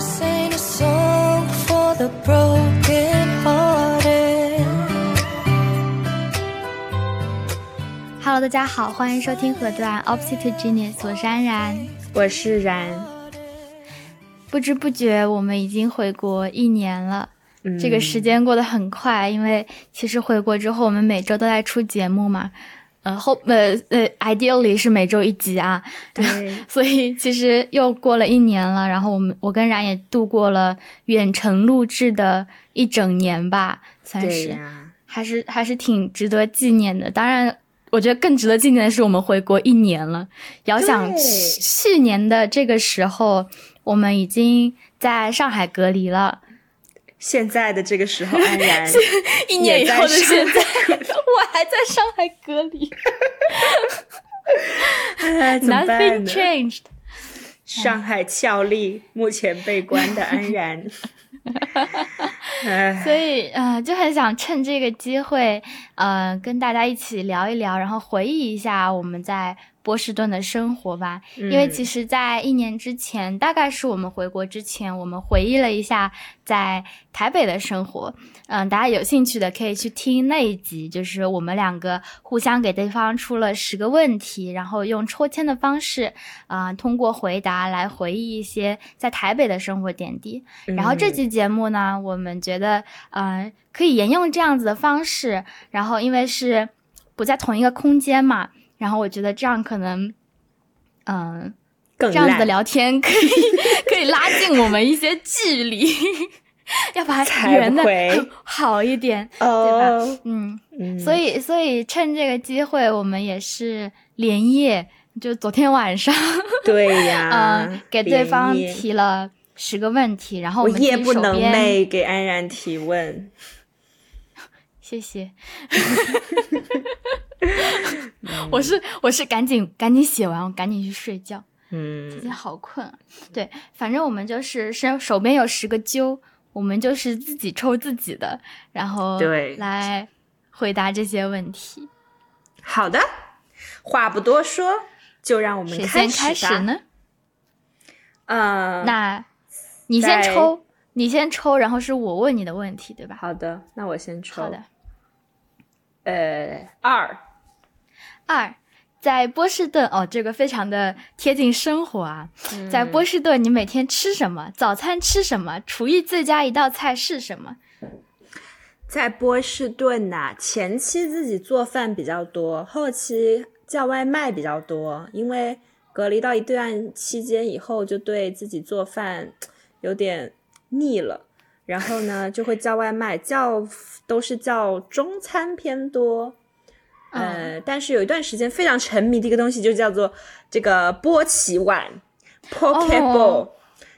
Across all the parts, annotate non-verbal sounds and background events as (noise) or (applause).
This ain't a song for the broken-hearted. Hello，大家好，欢迎收听河段 Opposite Genius，我是安然。我是然，不知不觉我们已经回国一年了，这个时间过得很快，因为其实回国之后我们每周都在出节目嘛，呃后呃呃，ideally 是每周一集啊，对，(laughs) 所以其实又过了一年了，然后我们我跟然也度过了远程录制的一整年吧，算是，还是还是挺值得纪念的。当然，我觉得更值得纪念的是我们回国一年了。遥想去去年的这个时候，我们已经在上海隔离了。现在的这个时候，(laughs) 安然一年以后的现在，(laughs) 我还在上海隔离 (laughs) 哎怎么办，Nothing 呢？changed。上海俏丽，目前被关的安然，哎，所以呃，就很想趁这个机会，呃，跟大家一起聊一聊，然后回忆一下我们在波士顿的生活吧。因为其实，在一年之前，大概是我们回国之前，我们回忆了一下在台北的生活。嗯、大家有兴趣的可以去听那一集，就是我们两个互相给对方出了十个问题，然后用抽签的方式，啊、通过回答来回忆一些在台北的生活点滴。然后这期节目呢，我们觉得，呃，可以沿用这样子的方式，然后因为是不在同一个空间嘛，然后我觉得这样可能，嗯、更这样子的聊天可以可以拉近我们一些距离，(laughs) 要把它才圆的好一点，对吧？哦，嗯，嗯所以所以趁这个机会，我们也是连夜，就昨天晚上，对呀嗯，，(laughs) 给对方提了十个问题，然后我夜不能寐给安然提问，(laughs) 谢谢。我是我是赶紧赶紧写完，我赶紧去睡觉，嗯今天好困啊。对，反正我们就是手手边有十个揪，我们就是自己抽自己的，然后对来回答这些问题。好的，话不多说，就让我们谁先开始？呢？嗯，那你先抽，你先抽，然后是我问你的问题，对吧？好的，那我先抽。好的。呃，二，二，在波士顿哦，这个非常的贴近生活啊。在波士顿，你每天吃什么？早餐吃什么？厨艺最佳一道菜是什么？在波士顿呐、前期自己做饭比较多，后期叫外卖比较多。因为隔离到一段期间以后，就对自己做饭有点腻了，然后呢就会叫外卖，叫都是叫中餐偏多。呃，但是有一段时间非常沉迷的一个东西，就叫做这个波奇碗 （poke bowl）。哦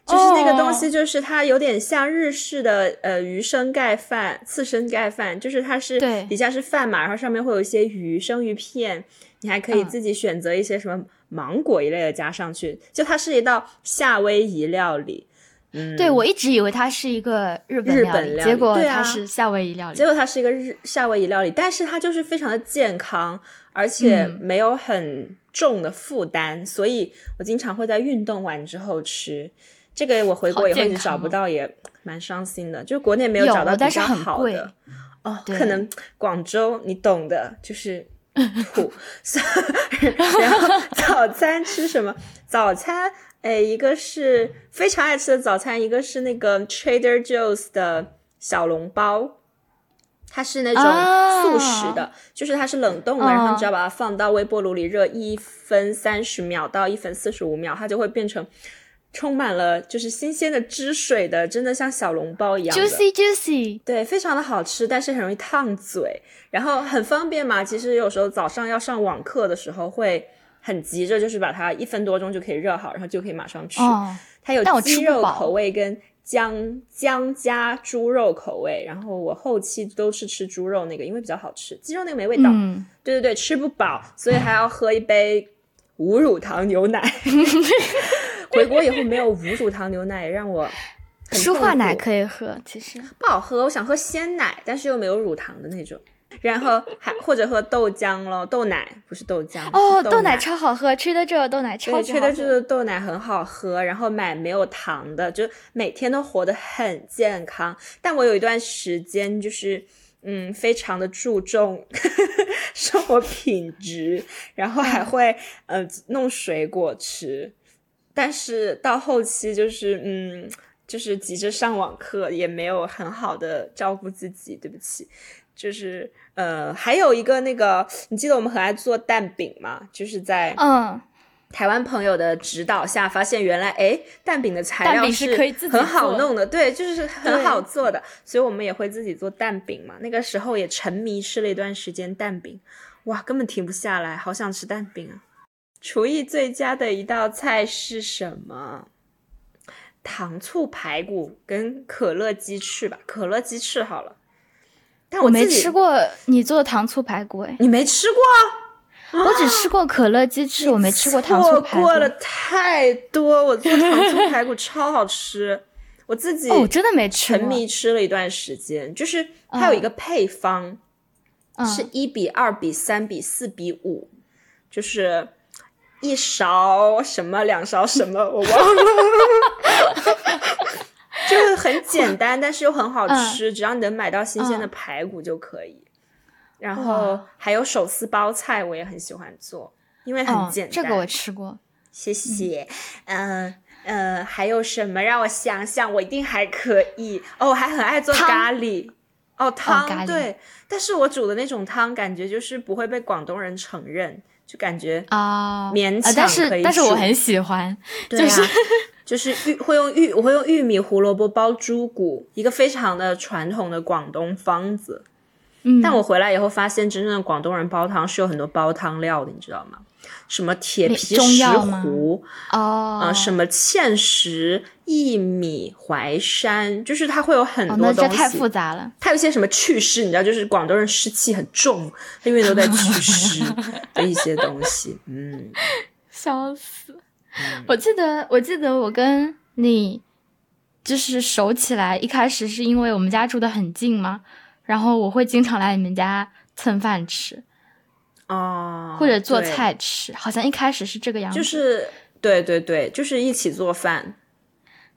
就是那个东西，就是它有点像日式的呃鱼生盖饭、刺身盖饭，就是它是对底下是饭嘛，然后上面会有一些鱼生鱼片，你还可以嗯自己选择一些什么芒果一类的加上去，就它是一道夏威夷料理。嗯，对我一直以为它是一个日本料理，日本料理结果它是夏威夷料理。结果它是一个日夏威夷料理，但是它就是非常的健康，而且嗯没有很重的负担，所以我经常会在运动完之后吃。这个我回国以后一直找不哦到，也蛮伤心的。就国内没有有找到比较好的哦，对可能广州你懂的，就是土。(laughs) (laughs) 然后早餐吃什么？早餐，哎，一个是非常爱吃的早餐，一个是那个 Trader Joe's 的小笼包。它是那种啊速食的，就是它是冷冻的，嗯然后你只要把它放到微波炉里热一分三十秒到一分四十五秒，它就会变成充满了就是新鲜的汁水的，真的像小笼包一样。Juicy juicy，对，非常的好吃，但是很容易烫嘴，然后很方便嘛。其实有时候早上要上网课的时候会很急着，就是把它一分多钟就可以热好，然后就可以马上吃。哦，它有鸡肉口味跟姜姜加猪肉口味，然后我后期都是吃猪肉那个，因为比较好吃，鸡肉那个没味道。嗯，对对对，吃不饱，所以还要喝一杯无乳糖牛奶。(laughs) 回国以后没有无乳糖牛奶，让我舒化奶可以喝，其实不好喝，我想喝鲜奶，但是又没有乳糖的那种。然后还或者喝豆浆咯，豆奶不是豆浆哦，豆奶超好喝，吹的这个豆奶超对，吹的这个豆奶很好喝，然后买没有糖的，就每天都活得很健康。但我有一段时间就是嗯，非常的注重 (laughs) 生活品质，然后还会呃弄水果吃，但是到后期就是嗯。就是急着上网课，也没有很好的照顾自己，对不起。就是呃，还有一个那个，你记得我们很爱做蛋饼吗？就是在嗯台湾朋友的指导下，发现原来哎，蛋饼的材料是可以自己很好弄的，对，就是很好做的，所以我们也会自己做蛋饼嘛。那个时候也沉迷吃了一段时间蛋饼，哇，根本停不下来，好想吃蛋饼啊！厨艺最佳的一道菜是什么？糖醋排骨跟可乐鸡翅吧，可乐鸡翅好了。但我没吃过你做的糖醋排骨，哎，你没吃过？我只吃过可乐鸡翅，我没吃过糖醋排骨。过了太多，我做糖醋排骨 (laughs) 超好吃，我自己我，真的没吃，沉迷吃了一段时间。就是它有一个配方，是一比二比三比四比五，就是一勺什么两勺什么，我忘了。(laughs) 就是很简单，但是又很好吃。只要你能买到新鲜的排骨就可以。然后还有手撕包菜，我也很喜欢做，因为很简单。这个我吃过，谢谢。嗯嗯，还有什么？让我想想，我一定还可以。哦，我还很爱做咖喱。哦，汤对，但是我煮的那种汤，感觉就是不会被广东人承认，就感觉啊勉强可以。但是但是我很喜欢，(laughs) 就是。就是玉会用玉，我会用玉米、胡萝卜包猪骨，一个非常的传统的广东方子。嗯，但我回来以后发现，真正的广东人煲汤是有很多煲汤料的，你知道吗？什么铁皮石斛哦，啊，什么芡实、薏米、淮山，就是它会有很多东西。太复杂了。它有些什么祛湿，你知道，就是广东人湿气很重，因为都在 (laughs) 祛湿的一些东西。嗯，(laughs) 笑死。我记得，我记得我跟你就是熟起来，一开始是因为我们家住的很近嘛，然后我会经常来你们家蹭饭吃，哦，或者做菜吃，好像一开始是这个样子。就是对对对，就是一起做饭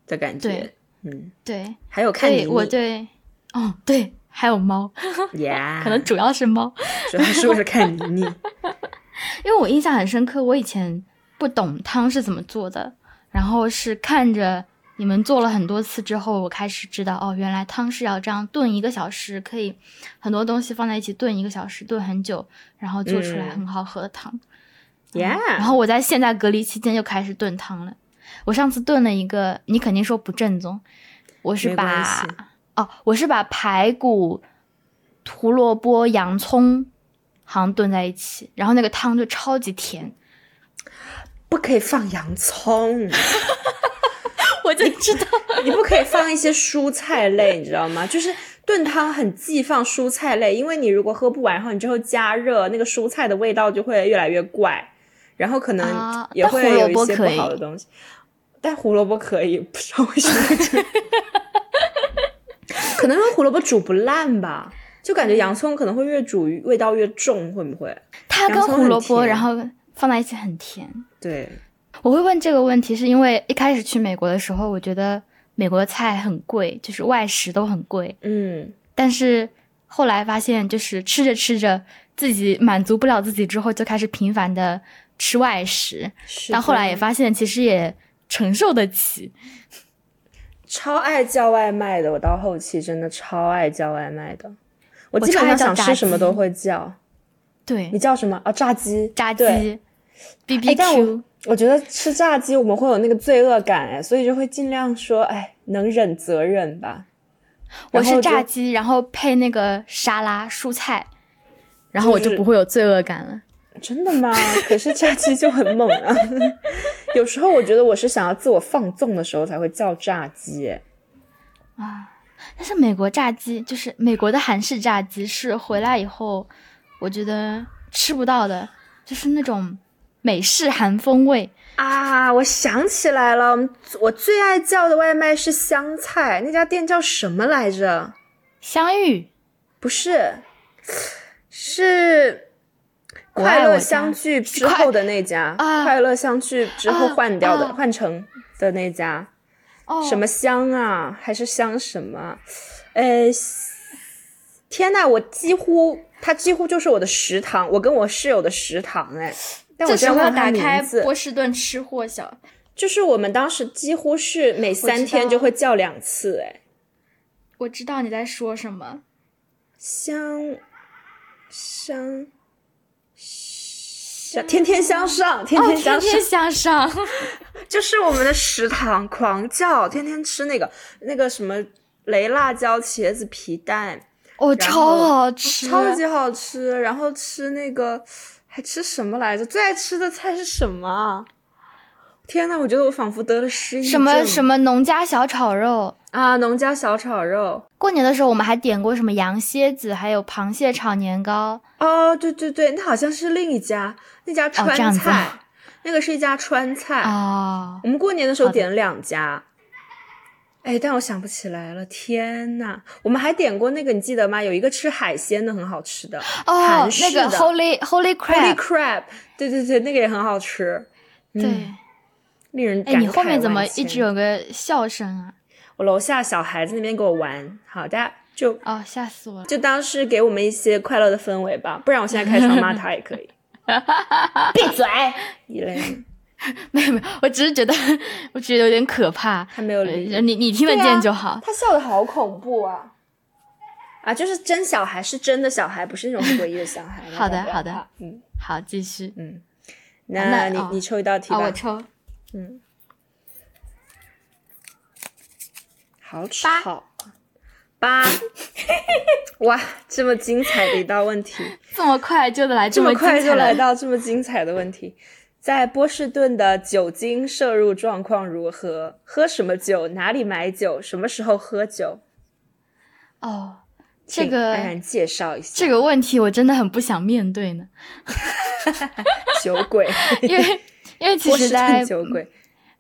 的感觉。嗯，对。还有看你，我对，哦对，还有猫，(laughs) 呀，(laughs) 可能主要是猫，(laughs) 主要是为了看妮妮，因为我印象很深刻，我以前。不懂汤是怎么做的，然后是看着你们做了很多次之后，我开始知道哦，原来汤是要这样炖一个小时，可以很多东西放在一起炖一个小时，炖很久，然后做出来很好喝的汤。Yeah，然后我在现在隔离期间就开始炖汤了。我上次炖了一个，你肯定说不正宗，我是把哦，我是把排骨、胡萝卜、洋葱好像炖在一起，然后那个汤就超级甜。不可以放洋葱，我就知道你不可以放一些蔬菜类，你知道吗？就是炖汤很忌放蔬菜类，因为你如果喝不完，然后你之后加热，那个蔬菜的味道就会越来越怪，然后可能也会有一些不好的东西。但胡萝卜可以，不知道为什么，可能因为胡萝卜煮不烂吧？就感觉洋葱可能会越煮味道越重，会不会？它跟胡萝卜，然后。放在一起很甜。对，我会问这个问题，是因为一开始去美国的时候，我觉得美国的菜很贵，就是外食都很贵。嗯，但是后来发现，就是吃着吃着，自己满足不了自己之后，就开始频繁的吃外食。但后来也发现，其实也承受得起。超爱叫外卖的，我到后期真的超爱叫外卖的，我基本上想吃什么都会叫。对你叫什么啊？炸鸡，炸鸡。B B Q，我觉得吃炸鸡我们会有那个罪恶感哎，所以就会尽量说哎，能忍则忍吧。我是炸鸡，然后配那个沙拉蔬菜，然后我就不会有罪恶感了。真的吗？(laughs) 可是炸鸡就很猛啊。(laughs) 有时候我觉得我是想要自我放纵的时候才会叫炸鸡。啊，但是美国炸鸡就是美国的韩式炸鸡，是回来以后我觉得吃不到的，就是那种。美式韩风味啊！我想起来了，我最爱叫的外卖是香菜，那家店叫什么来着？香芋？不是，是快乐相聚之后的那家，啊快乐相聚之后换掉的、啊啊换成的那家，哦，什么香啊，还是香什么？呃，天呐，我几乎它几乎就是我的食堂，我跟我室友的食堂哎。但我这时候现在忘了它打开，波士顿吃货小，就是我们当时几乎是每三天就会叫两次哎。我知道你在说什么。香香香，天天向上，天哦，天向上，天天向上，就是我们的食堂狂叫，天天吃那个那个什么雷辣椒茄子皮蛋，哦，超好吃，超级好吃。然后吃那个还吃什么来着？最爱吃的菜是什么啊？天呐，我觉得我仿佛得了失忆什么什么农家小炒肉。啊，农家小炒肉。过年的时候，我们还点过什么羊蝎子，还有螃蟹炒年糕。哦，对对对，那好像是另一家，那家川菜，那个是一家川菜。哦，我们过年的时候点了两家，哎，但我想不起来了。天呐，我们还点过那个，你记得吗？有一个吃海鲜的，很好吃的哦韩，式的那个 Holy Holy Crab，Crab，对对对，那个也很好吃，对。哎，令人感慨你后面怎么一直有个笑声啊？我楼下小孩子那边给我玩，好，大家就哦，吓死我了！就当是给我们一些快乐的氛围吧，不然我现在开窗骂他也可以。(laughs) 闭嘴，一类 (laughs) 没有没有，我只是觉得，我觉得有点可怕。他没有理呃你你听得见就好。他笑的好恐怖啊！啊，就是真小孩，是真的小孩，不是那种诡异的小孩。(laughs) 好的好的嗯，好，继续。嗯那你、哦你抽一道题啊，吧。我抽嗯好吵。八，(laughs) 哇，这么精彩的一道问题，这么快就来这么么快就来到这么精彩的问题。在波士顿的酒精摄入状况如何？喝什么酒？哪里买酒？什么时候喝酒？哦。这个安然介绍一下。这个问题我真的很不想面对呢，(laughs) 酒鬼，(laughs) 因为因为其波士实在顿酒鬼，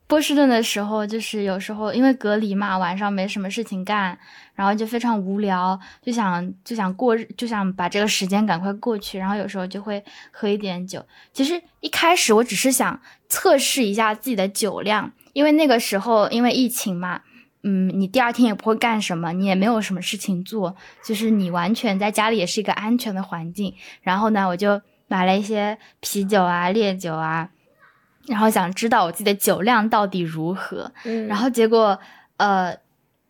波士顿的时候，就是有时候因为隔离嘛，晚上没什么事情干，然后就非常无聊，就想就想过日，就想把这个时间赶快过去，然后有时候就会喝一点酒。其实一开始我只是想测试一下自己的酒量，因为那个时候因为疫情嘛，嗯，你第二天也不会干什么，你也没有什么事情做，就是你完全在家里也是一个安全的环境。然后呢，我就买了一些啤酒啊、烈酒啊。然后想知道我自己的酒量到底如何，嗯。然后结果呃，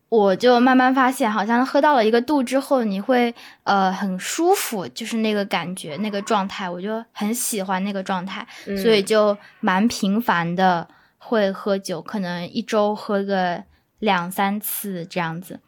我就慢慢发现，好像喝到了一个度之后，你会呃很舒服，就是那个感觉、那个状态，我就很喜欢那个状态，嗯。所以就蛮频繁的会喝酒，可能一周喝个两三次这样子，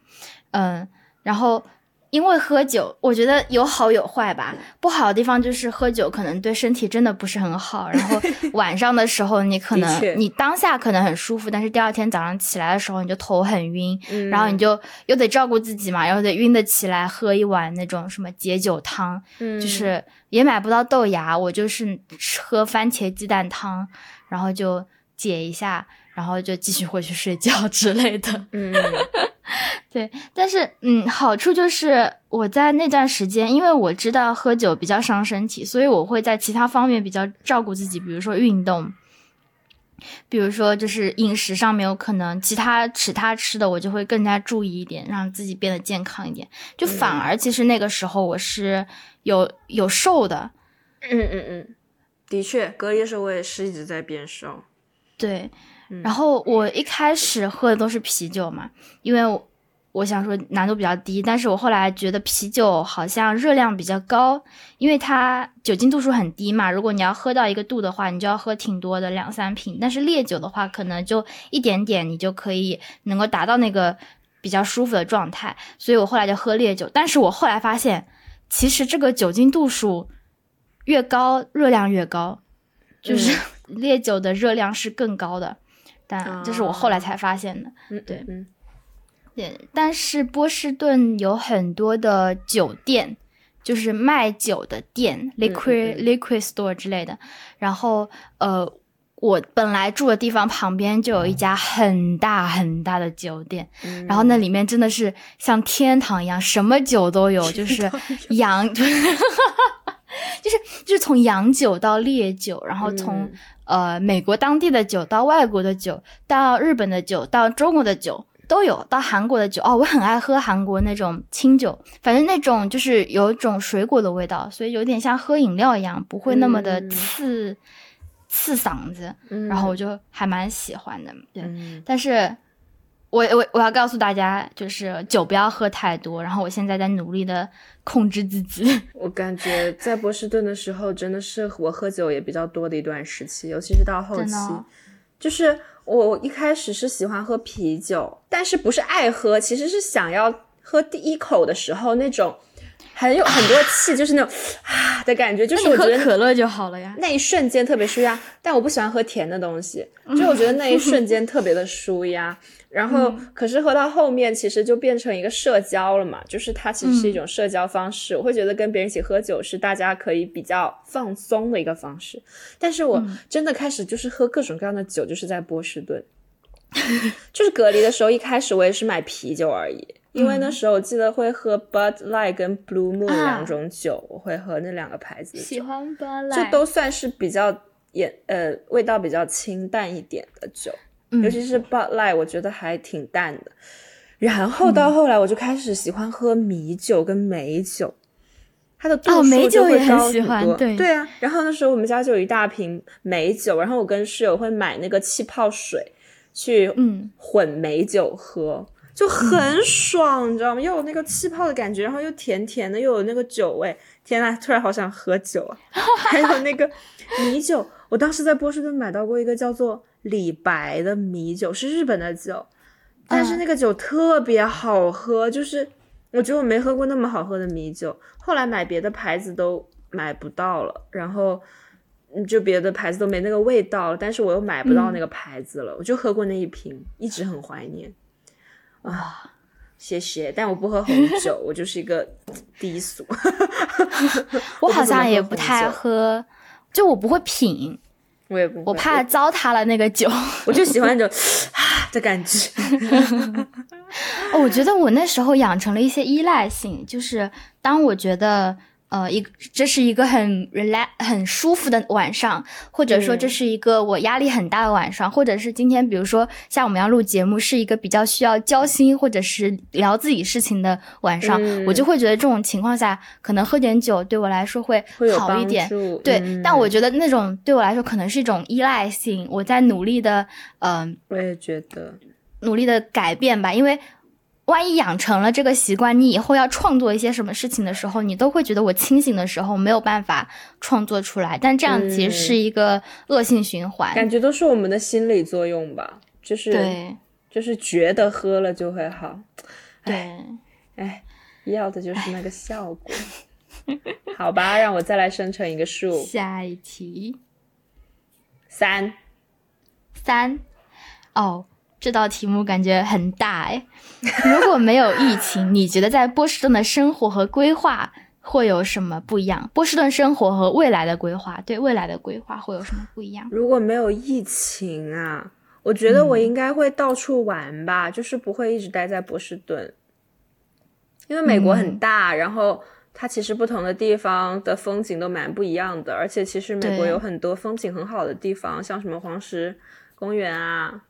嗯，然后。因为喝酒，我觉得有好有坏吧。不好的地方就是喝酒可能对身体真的不是很好，然后 (laughs) 晚上的时候你可能你当下可能很舒服，但是第二天早上起来的时候你就头很晕，嗯然后你就又得照顾自己嘛，然后得晕得起来喝一碗那种什么解酒汤，嗯就是也买不到豆芽，我就是吃喝番茄鸡蛋汤，然后就解一下，然后就继续回去睡觉之类的。嗯 (laughs) 对，但是嗯，好处就是我在那段时间，因为我知道喝酒比较伤身体，所以我会在其他方面比较照顾自己，比如说运动，比如说就是饮食上面有可能其他其他吃的，我就会更加注意一点，让自己变得健康一点。就反而其实那个时候我是有有瘦的，嗯嗯嗯，的确，隔离的时候我也是一直在变瘦。对，然后我一开始喝的都是啤酒嘛，因为我我想说难度比较低，但是我后来觉得啤酒好像热量比较高，因为它酒精度数很低嘛，如果你要喝到一个度的话，你就要喝挺多的，两三瓶。但是烈酒的话，可能就一点点，你就可以能够达到那个比较舒服的状态。所以我后来就喝烈酒，但是我后来发现，其实这个酒精度数越高，热量越高，就是、烈酒的热量是更高的。但这是我后来才发现的。嗯，对嗯对，但是波士顿有很多的酒店，就是卖酒的店，liquid、liquid store 之类的。然后呃，我本来住的地方旁边就有一家很大很大的酒店，嗯然后那里面真的是像天堂一样，什么酒都有，就是洋，(laughs) 就是就是从洋酒到烈酒，然后从、嗯呃美国当地的酒到外国的酒，到日本的酒，到中国的酒。都有到韩国的酒哦，我很爱喝韩国那种清酒，反正那种就是有一种水果的味道，所以有点像喝饮料一样，不会那么的嗯刺、刺嗓子。嗯然后我就还蛮喜欢的，对。嗯但是我我我要告诉大家，就是酒不要喝太多。然后我现在在努力的控制自己。(laughs) 我感觉在波士顿的时候，真的是我喝酒也比较多的一段时期，尤其是到后期就是我一开始是喜欢喝啤酒，但是不是爱喝，其实是想要喝第一口的时候那种很有很多气，就是那种啊的感觉，就是我觉得可乐就好了呀。那一瞬间特别舒压，但我不喜欢喝甜的东西，就我觉得那一瞬间特别的舒压。(laughs) 然后，可是喝到后面，其实就变成一个社交了嘛，就是它其实是一种社交方式。我会觉得跟别人一起喝酒是大家可以比较放松的一个方式。但是我真的开始就是喝各种各样的酒，就是在波士顿，(laughs) 就是隔离的时候，一开始我也是买啤酒而已。因为那时候我记得会喝 Bud Light 跟 Blue Moon 啊两种酒，我会喝那两个牌子的酒。喜欢巴这都算是比较也呃味道比较清淡一点的酒，嗯尤其是 Bud Light，我觉得还挺淡的。然后到后来，我就开始喜欢喝米酒跟美酒，它的度数哦美酒就会高很高喜欢多。对啊，然后那时候我们家就有一大瓶美酒，然后我跟室友会买那个气泡水去嗯混美酒喝。就很爽，你知道吗？又有那个气泡的感觉，然后又甜甜的，又有那个酒味。天呐，突然好想喝酒啊！(laughs) 还有那个米酒，我当时在波士顿买到过一个叫做李白的米酒，是日本的酒，但是那个酒特别好喝，就是我觉得我没喝过那么好喝的米酒。后来买别的牌子都买不到了，然后嗯就别的牌子都没那个味道了，但是我又买不到那个牌子了，我就喝过那一瓶，一直很怀念。啊，谢谢，但我不喝红酒，我就是一个低俗。(laughs) 我好像也不太喝，就我不会品，我也不会，我怕糟蹋了那个酒。我就喜欢那种啊的感觉。(laughs) 哦我觉得我那时候养成了一些依赖性，就是当我觉得呃一这是一个很 relax 很舒服的晚上，或者说这嗯是一个我压力很大的晚上，或者是今天比如说像我们要录节目是一个比较需要交心或者是聊自己事情的晚上，嗯我就会觉得这种情况下可能喝点酒对我来说会好一点。对，嗯但我觉得那种对我来说可能是一种依赖性，我在努力的，嗯、我也觉得，努力的改变吧，因为万一养成了这个习惯，你以后要创作一些什么事情的时候，你都会觉得我清醒的时候没有办法创作出来，但这样其实是一个恶性循环。感觉都是我们的心理作用吧，就是对就是觉得喝了就会好，对，哎，要的就是那个效果。好吧，让我再来生成一个数，下一题三。三哦。这道题目感觉很大哎，(laughs) 如果没有疫情，你觉得在波士顿的生活和规划会有什么不一样？波士顿生活和未来的规划，对未来的规划会有什么不一样？如果没有疫情啊，我觉得我应该会到处玩吧，就是不会一直待在波士顿，因为美国很大，然后它其实不同的地方的风景都蛮不一样的，而且其实美国有很多风景很好的地方，像什么黄石公园啊，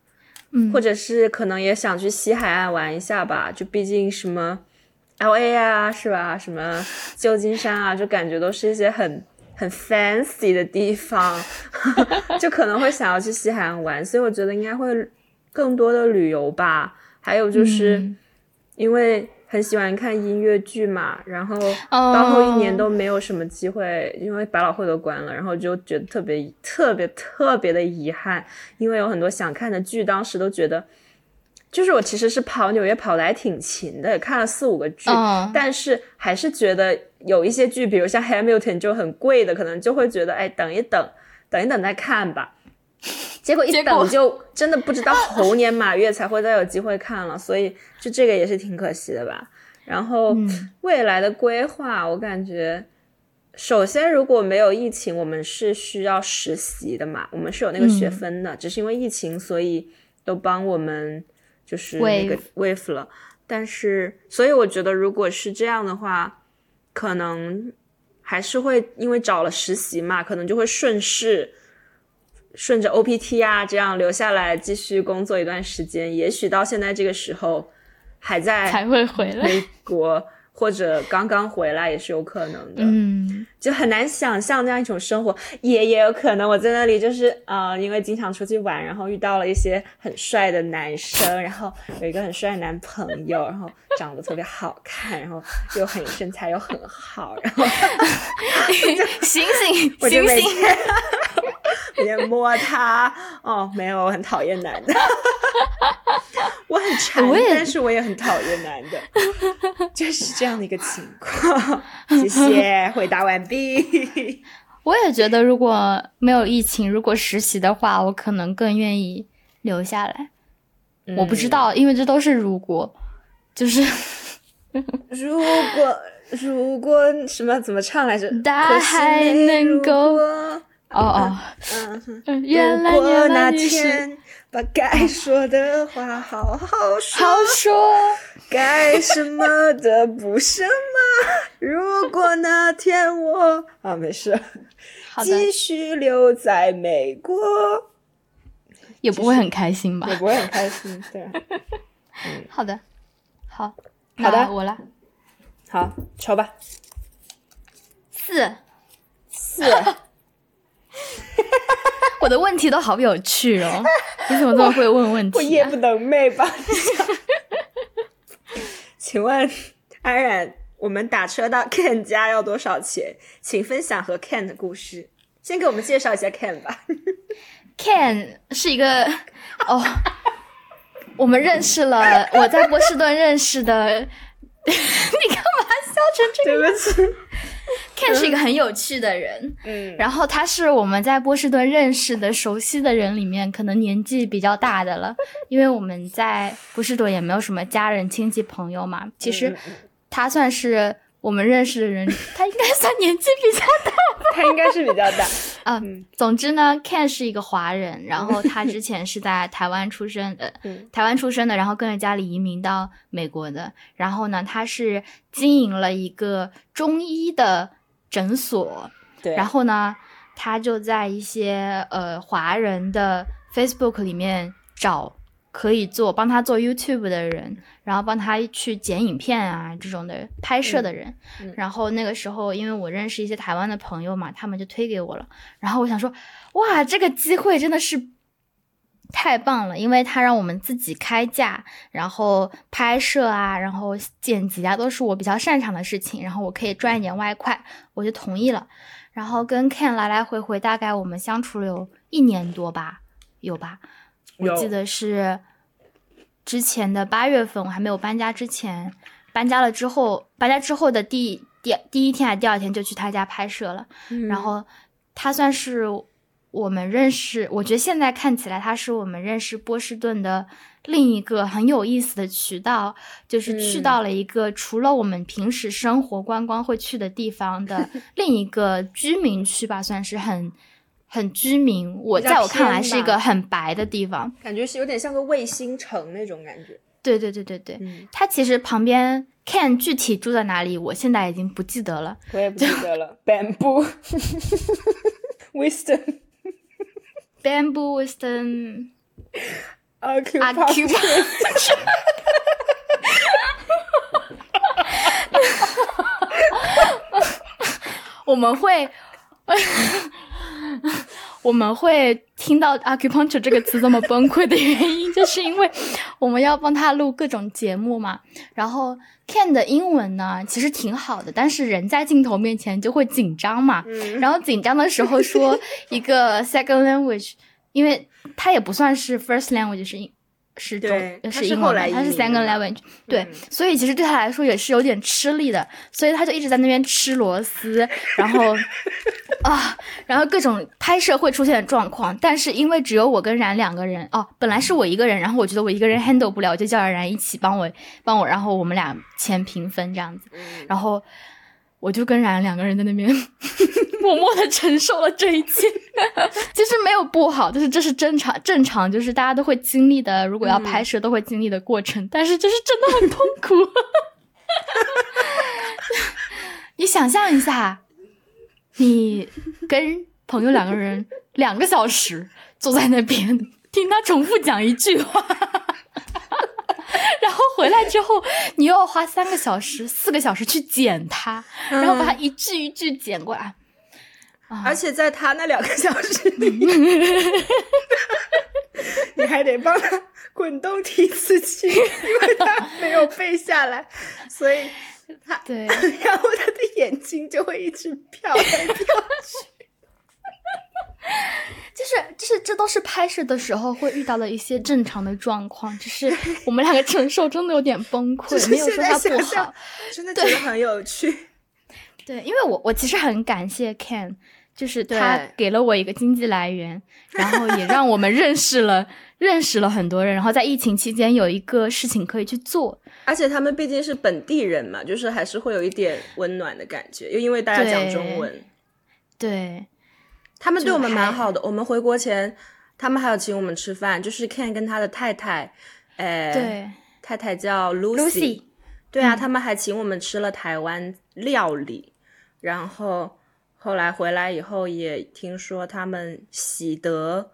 嗯或者是可能也想去西海岸玩一下吧，就毕竟什么 L A 啊，是吧？什么旧金山啊，就感觉都是一些很很 fancy 的地方，(laughs) 就可能会想要去西海岸玩，所以我觉得应该会更多的旅游吧。还有就是嗯因为很喜欢看音乐剧嘛，然后到后一年哦都没有什么机会，因为百老汇都关了，然后就觉得特别特别特别的遗憾，因为有很多想看的剧，当时都觉得。就是我其实是跑纽约跑的还挺勤的，看了四五个剧，嗯但是还是觉得有一些剧，比如像 Hamilton 就很贵的，可能就会觉得哎等一等，等一等再看吧。结果一等就真的不知道猴年马月才会再有机会看了，所以就这个也是挺可惜的吧。然后嗯未来的规划，我感觉首先，如果没有疫情，我们是需要实习的嘛，我们是有那个学分的，只是因为疫情，所以都帮我们就是那个 wave 了。但是，所以我觉得，如果是这样的话，可能还是会因为找了实习嘛，可能就会顺势顺着 OPT 啊这样留下来继续工作一段时间。也许到现在这个时候还在才会回来美国。或者刚刚回来也是有可能的，嗯，就很难想象那样一种生活，也也有可能我在那里就是啊，因为经常出去玩，然后遇到了一些很帅的男生，然后有一个很帅的男朋友，然后长得特别好看，然后又很身材又很好，然后 (laughs) 醒醒 (laughs) 我就醒醒，每天摸他，哦，没有，我很讨厌男的。我很馋，但是我也很讨厌男的，就是这样的一个情况。谢谢，(laughs) 回答完毕。我也觉得，如果没有疫情，如果实习的话，我可能更愿意留下来。我不知道，因为这都是如果，就是 (laughs) 如果如果什么怎么唱来着？大海能够哦哦，嗯，原来如果原那来你是天把该说的话好好说，好说。该什么的不什么。(laughs) 如果那天我啊没事，继续留在美国，也不会很开心吧也？不会很开心。对，(laughs) 好的，好，好的我了，好，抽吧，四。四。(laughs) 我的问题都好有趣哦，你怎么这么会问问题、啊？我夜不能寐吧？请问 (laughs) 安然，我们打车到 (laughs) Ken 家要多少钱？请分享和 Ken 的故事。先给我们介绍一下 Ken 吧。(laughs) Ken 是一个哦，我们认识了，我在波士顿认识的。你干嘛笑成这个样对不起。？Ken 是一个很有趣的人，嗯，然后他是我们在波士顿认识的、熟悉的人里面，可能年纪比较大的了，(laughs) 因为我们在波士顿也没有什么家人、亲戚、朋友嘛。其实他算是我们认识的人，他应该算年纪比较大。他应该是比较大。(laughs) 啊，嗯总之呢，Ken 是一个华人，然后 (laughs) 他之前是在台湾出生的，嗯台湾出生的，然后跟着家里移民到美国的。然后呢，他是经营了一个中医的诊所，对，然后呢，他就在一些呃华人的 Facebook 里面找可以做帮他做 YouTube 的人，然后帮他去剪影片啊这种的拍摄的人。嗯嗯然后那个时候，因为我认识一些台湾的朋友嘛，他们就推给我了。然后我想说，哇，这个机会真的是。太棒了，因为他让我们自己开价，然后拍摄啊，然后剪辑啊，都是我比较擅长的事情，然后我可以赚一点外快，我就同意了。然后跟 Ken 来来回回，大概我们相处了有一年多吧，有吧？我记得是之前的八月份，我还没有搬家之前，搬家了之后，搬家之后的第第第一天还是第二天就去他家拍摄了。嗯然后他算是我们认识，我觉得现在看起来它是我们认识波士顿的另一个很有意思的渠道，就是去嗯到了一个除了我们平时生活观光会去的地方的 (laughs) 另一个居民区吧，算是很很居民。我在我看来是一个很白的地方。感觉是有点像个卫星城那种感觉。对对对对对，嗯，它其实旁边 Ken 具体住在哪里，我现在已经不记得了。我也不记得了。Bamboo (laughs) Wisdom Bamboo Wisdom Acupuncture。Acupuncture。我们会，我们会听到 acupuncture 这个词这么崩溃的原因，(laughs) 就是因为我们要帮他录各种节目嘛。然后 Ken 的英文呢，其实挺好的，但是人在镜头面前就会紧张嘛。嗯然后紧张的时候说一个 second language，因为他也不算是 first language，是英是中对他是后来他是移民 second 的 language，对，嗯。所以其实对他来说也是有点吃力的，所以他就一直在那边吃螺丝，然后 (laughs) 啊，然后各种拍摄会出现的状况，但是因为只有我跟然两个人，哦，本来是我一个人，然后我觉得我一个人 handle 不了，我就叫然然一起帮我帮我，然后我们俩签评分这样子，嗯。然后我就跟冉两个人在那边 (laughs) 默默的承受了这一切。其实没有不好，就是这是正常正常，就是大家都会经历的，如果要拍摄都会经历的过程。但是这是真的很痛苦。(laughs) 你想象一下，你跟朋友两个人两个小时坐在那边听他重复讲一句话。然后回来之后，你又要花三个小时、四个小时去剪它，然后把它一句一句剪过来。而且在他那两个小时里，(laughs) 你还得帮他滚动提词器，因为他没有背下来，所以他对，(laughs) 然后他的眼睛就会一直飘来飘去。就 (laughs) 是就是，这都是拍摄的时候会遇到的一些正常的状况，只是 (laughs) 我们两个承受真的有点崩溃，没有说他不好，真的觉得很有趣。对，因为我我其实很感谢 Ken，就是他给了我一个经济来源，然后也让我们认识了认识了很多人，然后在疫情期间有一个事情可以去做，而且他们毕竟是本地人嘛，就是还是会有一点温暖的感觉，又因为大家讲中文，对。他们对我们蛮好的。我们回国前，他们还有请我们吃饭。就是 Ken 跟他的太太，哎，对，太太叫 Lucy。对啊，他们还请我们吃了台湾料理。然后后来回来以后，也听说他们喜得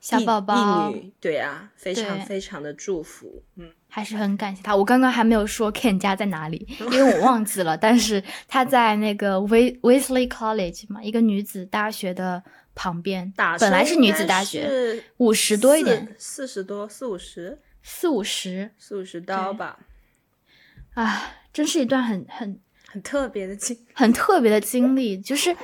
小宝宝。对啊，非常非常的祝福。嗯。还是很感谢他。我刚刚还没有说 Ken 家在哪里，因为我忘记了。但是他在那个 Wesley College 嘛，一个女子大学的旁边。本来是女子大学，五十多一点，四十多，四五十，四五十，四五十刀吧。啊，真是一段很很很特别的经，很特别的经历，就是。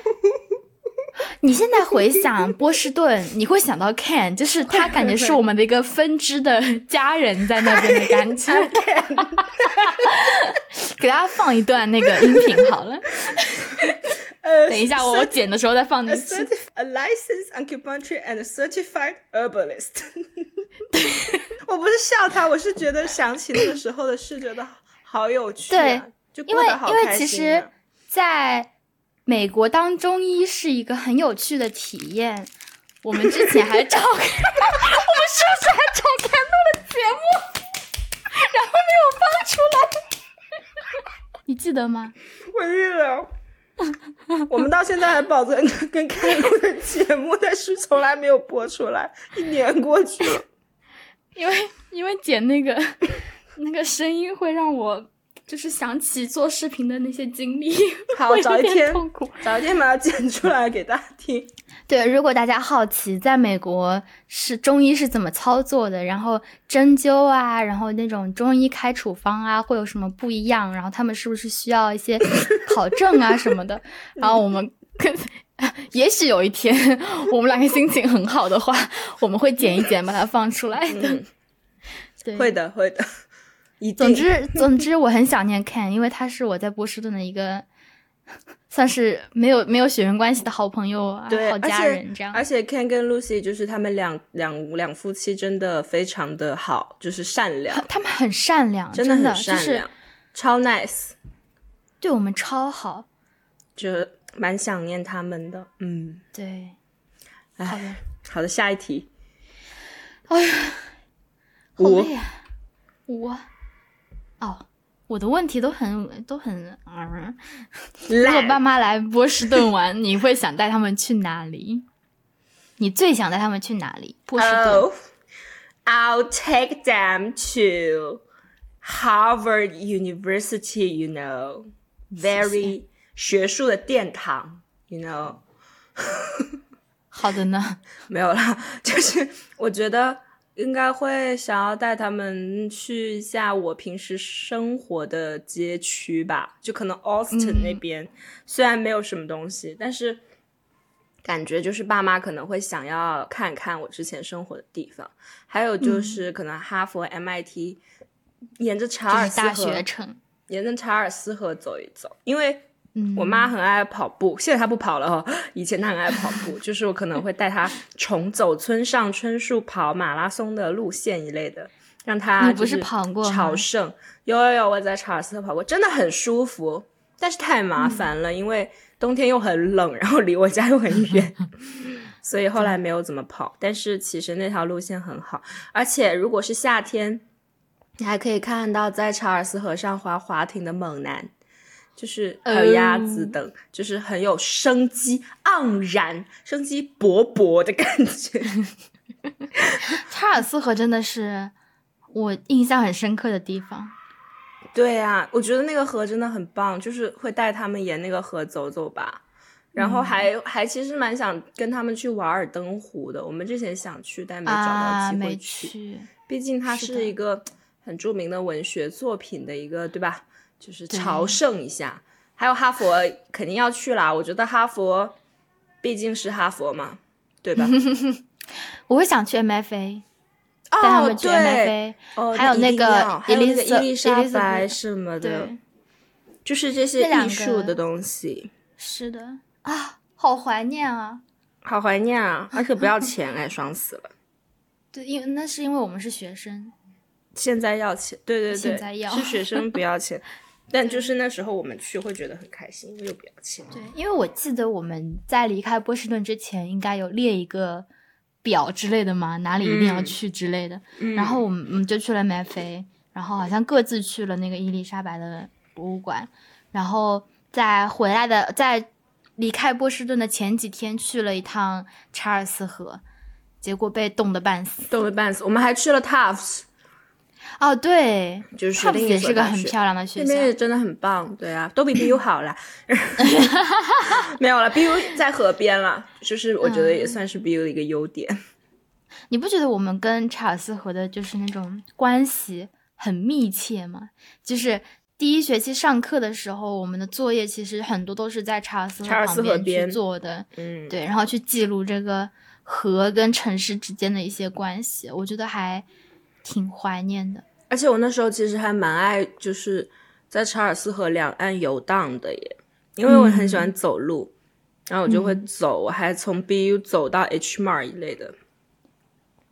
(laughs) 你现在回想波士顿，你会想到 Ken，就是他感觉是我们的一个分支的家人在那边的 (laughs) 感觉。给大家放一段那个音频好了。(laughs) 呃，等一下，我我剪的时候再放进去。A licensed acupuncture and certified herbalist。我不是笑他，我是觉得想起那个时候的事，觉得好有趣。对，就因为因为其实，在。美国当中医是一个很有趣的体验。我们之前还找，(laughs) 我们是不是还找开录了节目，然后没有放出来？你记得吗？我记得。我们到现在还保存着跟开录的节目，但是从来没有播出来。一年过去了，(laughs) 因为因为剪那个那个声音会让我。就是想起做视频的那些经历，(laughs) 好找一天，找一天把它剪出来给大家听。(laughs) 对，如果大家好奇，在美国是中医是怎么操作的，然后针灸啊，然后那种中医开处方啊，会有什么不一样？然后他们是不是需要一些 (laughs) 考证啊什么的？然后我们，也许有一天我们两个心情很好的话，我们会剪一剪，把它放出来的。对，会的，会的。总之，总之，我很想念 Ken，因为他是我在波士顿的一个，算是没有没有血缘关系的好朋友啊，好家人这样。而且 Ken 跟 Lucy 就是他们两两两夫妻真的非常的好，就是善良。他们很善良，真的很善良，超 nice，对我们超好，就蛮想念他们的。嗯，对。好的，好的，下一题。哎呀，好累呀，我。哦，我的问题都很都很啊。如果爸妈来波士顿玩，你会想带他们去哪里？你最想带他们去哪里？波士顿。I'll take them to Harvard University. You know, very 学术的殿堂。You know，(laughs) 好的呢，没有了，就是我觉得。应该会想要带他们去一下我平时生活的街区吧，就可能 Austin 那边，虽然没有什么东西，但是感觉就是爸妈可能会想要看看我之前生活的地方。还有就是可能哈佛、MIT，沿着查尔斯河，沿着查尔斯河走一走，因为。我妈很爱跑步，现在她不跑了哈。以前她很爱跑步，(laughs) 就是我可能会带她重走村上春树跑马拉松的路线一类的，让她不是跑过朝圣。有有有，我在查尔斯特跑过，真的很舒服。但是太麻烦了，因为冬天又很冷，然后离我家又很远，(laughs) 所以后来没有怎么跑。但是其实那条路线很好，而且如果是夏天，你还可以看到在查尔斯河上划划艇的猛男。就是还有鸭子等，就是很有生机盎然、生机勃勃的感觉。(laughs) 查尔斯河真的是我印象很深刻的地方。对呀，我觉得那个河真的很棒，就是会带他们沿那个河走走吧。然后还还其实蛮想跟他们去瓦尔登湖的，我们之前想去，但没找到机会去。毕竟它是一个很著名的文学作品的一个，对吧？就是朝圣一下，还有哈佛肯定要去啦。我觉得哈佛毕竟是哈佛嘛，对吧？(laughs) 我会想去 MFA，带他们去 MFA，还有那个伊丽伊丽莎白什么的，就是这些艺术的东西。是的啊，好怀念啊，好怀念啊！而且不要钱哎，爽死了。(laughs) 对，因为那是因为我们是学生，现在要钱。对对对，现在要是学生不要钱。但就是那时候我们去会觉得很开心，因为有表情。对，因为我记得我们在离开波士顿之前，应该有列一个表之类的嘛，哪里一定要去之类的。然后我们我们就去了麦菲，然后好像各自去了那个伊丽莎白的博物馆，然后在回来的在离开波士顿的前几天去了一趟查尔斯河，结果被冻得半死，冻得半死。我们还去了 Tufts。哦，对，就是另也是个很漂亮的学校，那边也真的很棒，对啊，都比 BU 好啦。(laughs) 没有了，BU 在河边了，就是我觉得也算是 BU 的一个优点。(laughs) 你不觉得我们跟查尔斯河的就是那种关系很密切吗？就是第一学期上课的时候，我们的作业其实很多都是在查尔斯河边做的，嗯，对，然后去记录这个河跟城市之间的一些关系，我觉得还。挺怀念的，而且我那时候其实还蛮爱，就是在查尔斯河两岸游荡的耶，因为我很喜欢走路，然后我就会走，我还从 BU 走到 H Mart 一类的，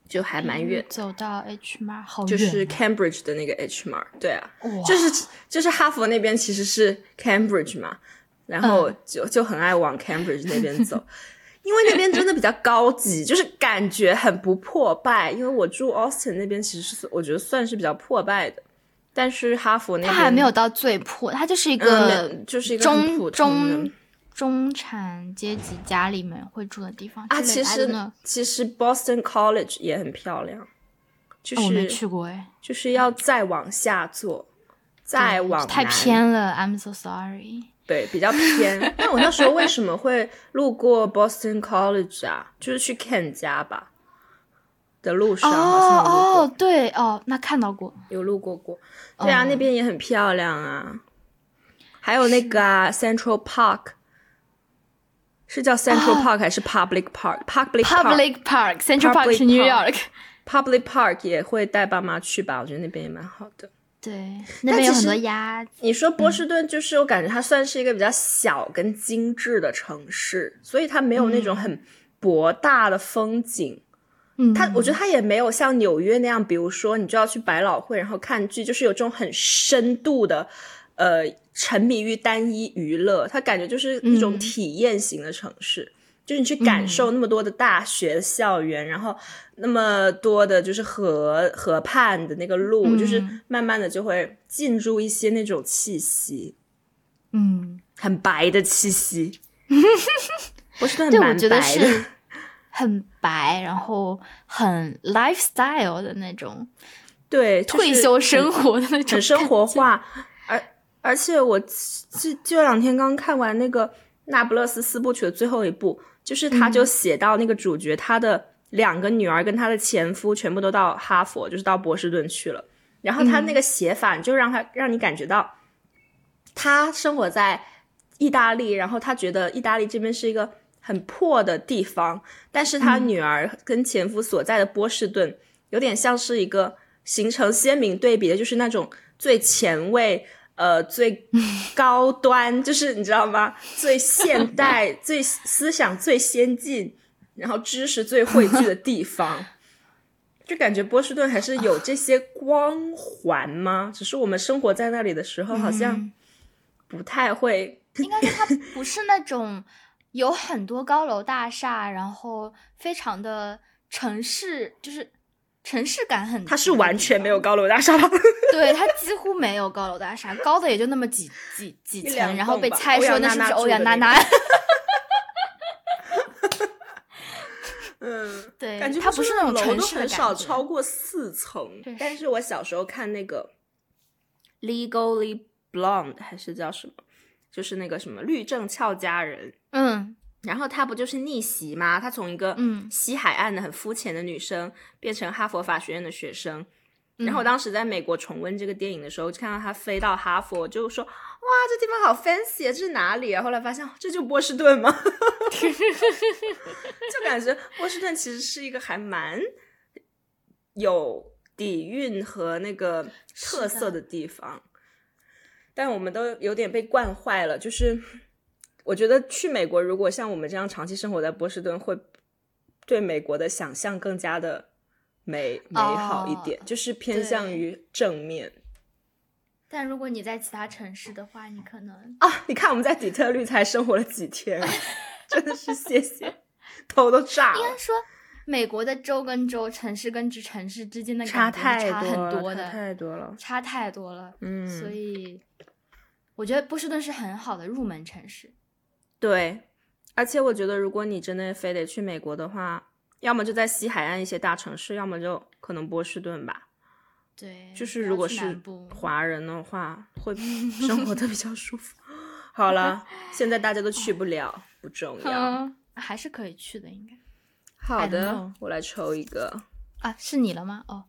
就还蛮远，走到 H Mart 好远，就是 Cambridge 的那个 H Mart，对啊，就是就是哈佛那边其实是 Cambridge 嘛，然后就就很爱往 Cambridge 那边走。因为那边真的比较高级，(laughs) 就是感觉很不破败。因为我住 Austin 那边，其实是我觉得算是比较破败的。但是哈佛那边，它还没有到最破，它就是一个就是一个中中中产阶级家里面会住的地方啊。其实呢，其实 Boston College 也很漂亮，就是我没去过哎，就是要再往下坐，再往太偏了。I'm so sorry。对，比较偏。那我那时候为什么会路过 Boston College 啊？就是去 Ken 家吧的路上。哦哦，对哦，那看到过，有路过过。对啊，那边也很漂亮啊。还有那个啊，Central Park，是叫 Central Park 还是 Public Park？Public Public Park，Central Park 是 New York。Public Park 也会带爸妈去吧？我觉得那边也蛮好的。对，(laughs) 那边有很多鸭子。你说波士顿，就是我感觉它算是一个比较小跟精致的城市，所以它没有那种很博大的风景。嗯，它我觉得它也没有像纽约那样，比如说你就要去百老汇，然后看剧，就是有这种很深度的，呃，沉迷于单一娱乐。它感觉就是一种体验型的城市。就是你去感受那么多的大学校园，然后那么多的，就是河河畔的那个路，就是慢慢的就会进入一些那种气息，嗯，很白的气息。(laughs) 不是很白的，很白，然后很 lifestyle 的那种，(laughs) 对，退休生活的那种，很生活化。而而且我这这两天刚看完那个《那不勒斯四部曲》的最后一部。就是他，就写到那个主角，他的两个女儿跟他的前夫全部都到哈佛，就是到波士顿去了。然后他那个写法，就让他让你感觉到，他生活在意大利，然后他觉得意大利这边是一个很破的地方，但是他女儿跟前夫所在的波士顿，有点像是一个形成鲜明对比的，就是那种最前卫。呃，最高端就是你知道吗？(laughs) 最现代、(laughs) 最思想最先进，然后知识最汇聚的地方，就感觉波士顿还是有这些光环吗？只是我们生活在那里的时候，好像不太会，(laughs) 应该是它不是那种有很多高楼大厦，然后非常的城市，就是城市感很。它是完全没有高楼大厦吗？(laughs) 对，它几乎没有高楼大厦，高的也就那么几几几层，然后被猜说那是不是欧阳娜娜？(laughs) 嗯，对，感觉它不是那种城市很少超过四层。但是我小时候看那个《Legally Blonde》还是叫什么，就是那个什么律政俏佳人，嗯然后她不就是逆袭吗？她从一个嗯西海岸的很肤浅的女生变成哈佛法学院的学生。然后我嗯当时在美国重温这个电影的时候，就看到她飞到哈佛，就说：“哇，这地方好 fancy 啊，这是哪里啊？”后来发现哦这就波士顿吗？(laughs) 就感觉波士顿其实是一个还蛮有底蕴和那个特色的地方，但我们都有点被惯坏了。就是我觉得去美国，如果像我们这样长期生活在波士顿，会对美国的想象更加的美美好一点，就是偏向于正面但如果你在其他城市的话，你可能啊。你看我们在底特律才生活了几天，真的是谢谢，头都炸了应该。说，美国的州跟州、城市跟城市之间的差太多了，差很多的，太多了。差太多了。嗯，所以我觉得波士顿是很好的入门城市。对，而且我觉得，如果你真的非得去美国的话，要么就在西海岸一些大城市，要么就可能波士顿吧。对，就是如果是华人的话，会 (laughs) 生活的比较舒服。好了，现在大家都去不了，不重要。嗯，还是可以去的，应该好的我来抽一个，啊，是你了吗？哦，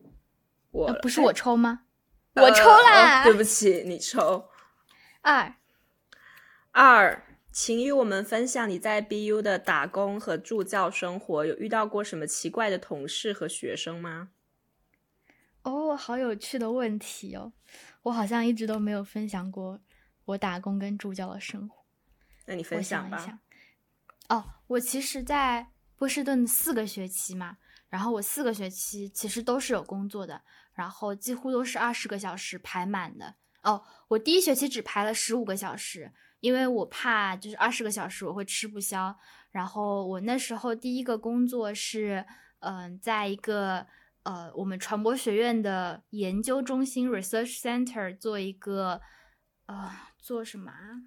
我呃不是我抽吗？哎我抽呃啦，哦对不起，你抽二二。请与我们分享你在 BU 的打工和助教生活，有遇到过什么奇怪的同事和学生吗？哦，好有趣的问题哦，我好像一直都没有分享过我打工跟助教的生活。那你分享吧。想一想。哦，我其实，在波士顿四个学期嘛，然后我四个学期其实都是有工作的，然后几乎都是二十个小时排满的。哦，我第一学期只排了十五个小时，因为我怕就是二十个小时我会吃不消。然后我那时候第一个工作是，嗯、在一个呃我们传播学院的研究中心 （research center） 做一个呃做什么啊？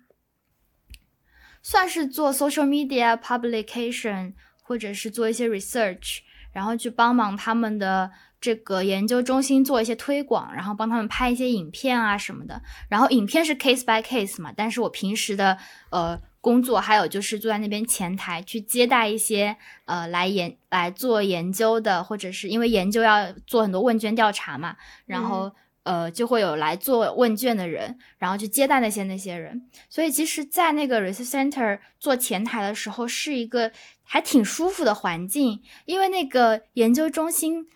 算是做 social media publication，或者是做一些 research，然后去帮忙他们的这个研究中心做一些推广，然后帮他们拍一些影片啊什么的。然后影片是 case by case 嘛，但是我平时的呃工作还有就是坐在那边前台去接待一些呃来研来做研究的，或者是因为研究要做很多问卷调查嘛，然后。呃，就会有来做问卷的人，然后去接待那些那些人。所以其实，在那个 research center 做前台的时候，是一个还挺舒服的环境，因为那个研究中心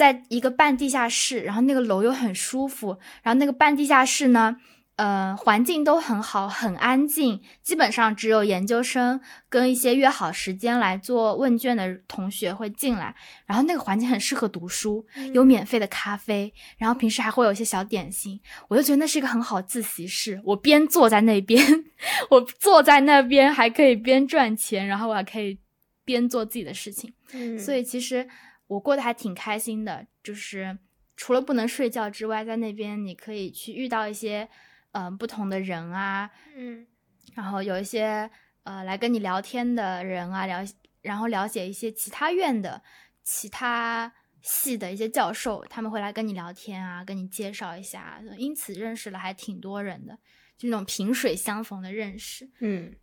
在一个半地下室，然后那个楼又很舒服，然后那个半地下室呢，呃，环境都很好，很安静，基本上只有研究生跟一些约好时间来做问卷的同学会进来，然后那个环境很适合读书，有免费的咖啡，然后平时还会有一些小点心，我就觉得那是一个很好自习室。我边坐在那边，(laughs) 我坐在那边还可以边赚钱，然后我还可以边做自己的事情，嗯所以其实我过得还挺开心的。就是除了不能睡觉之外，在那边你可以去遇到一些嗯、呃不同的人啊，嗯然后有一些呃来跟你聊天的人啊，了然后了解一些其他院的其他系的一些教授，他们会来跟你聊天啊，跟你介绍一下，因此认识了还挺多人的，就那种萍水相逢的认识。嗯，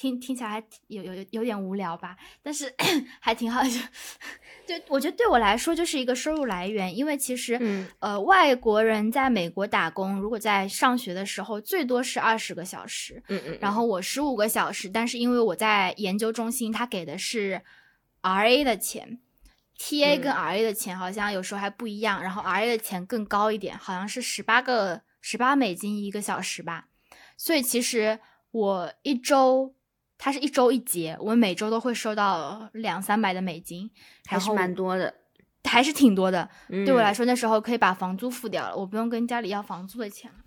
听听起来有有有有点无聊吧，但是 (clears throat) 还挺好，就就我觉得对我来说就是一个收入来源，因为其实、嗯。呃外国人在美国打工，如果在上学的时候最多是二十个小时，嗯嗯，然后我十五个小时，但是因为我在研究中心，他给的是 R A 的钱，T A 跟嗯。R A 的钱好像有时候还不一样，然后 R A 的钱更高一点，好像是十八个十八美金一个小时吧。所以其实我一周，它是一周一节，我每周都会收到两三百的美金，还是蛮多的。还是挺多的。对我来说，那时候可以把房租付掉了，我不用跟家里要房租的钱了。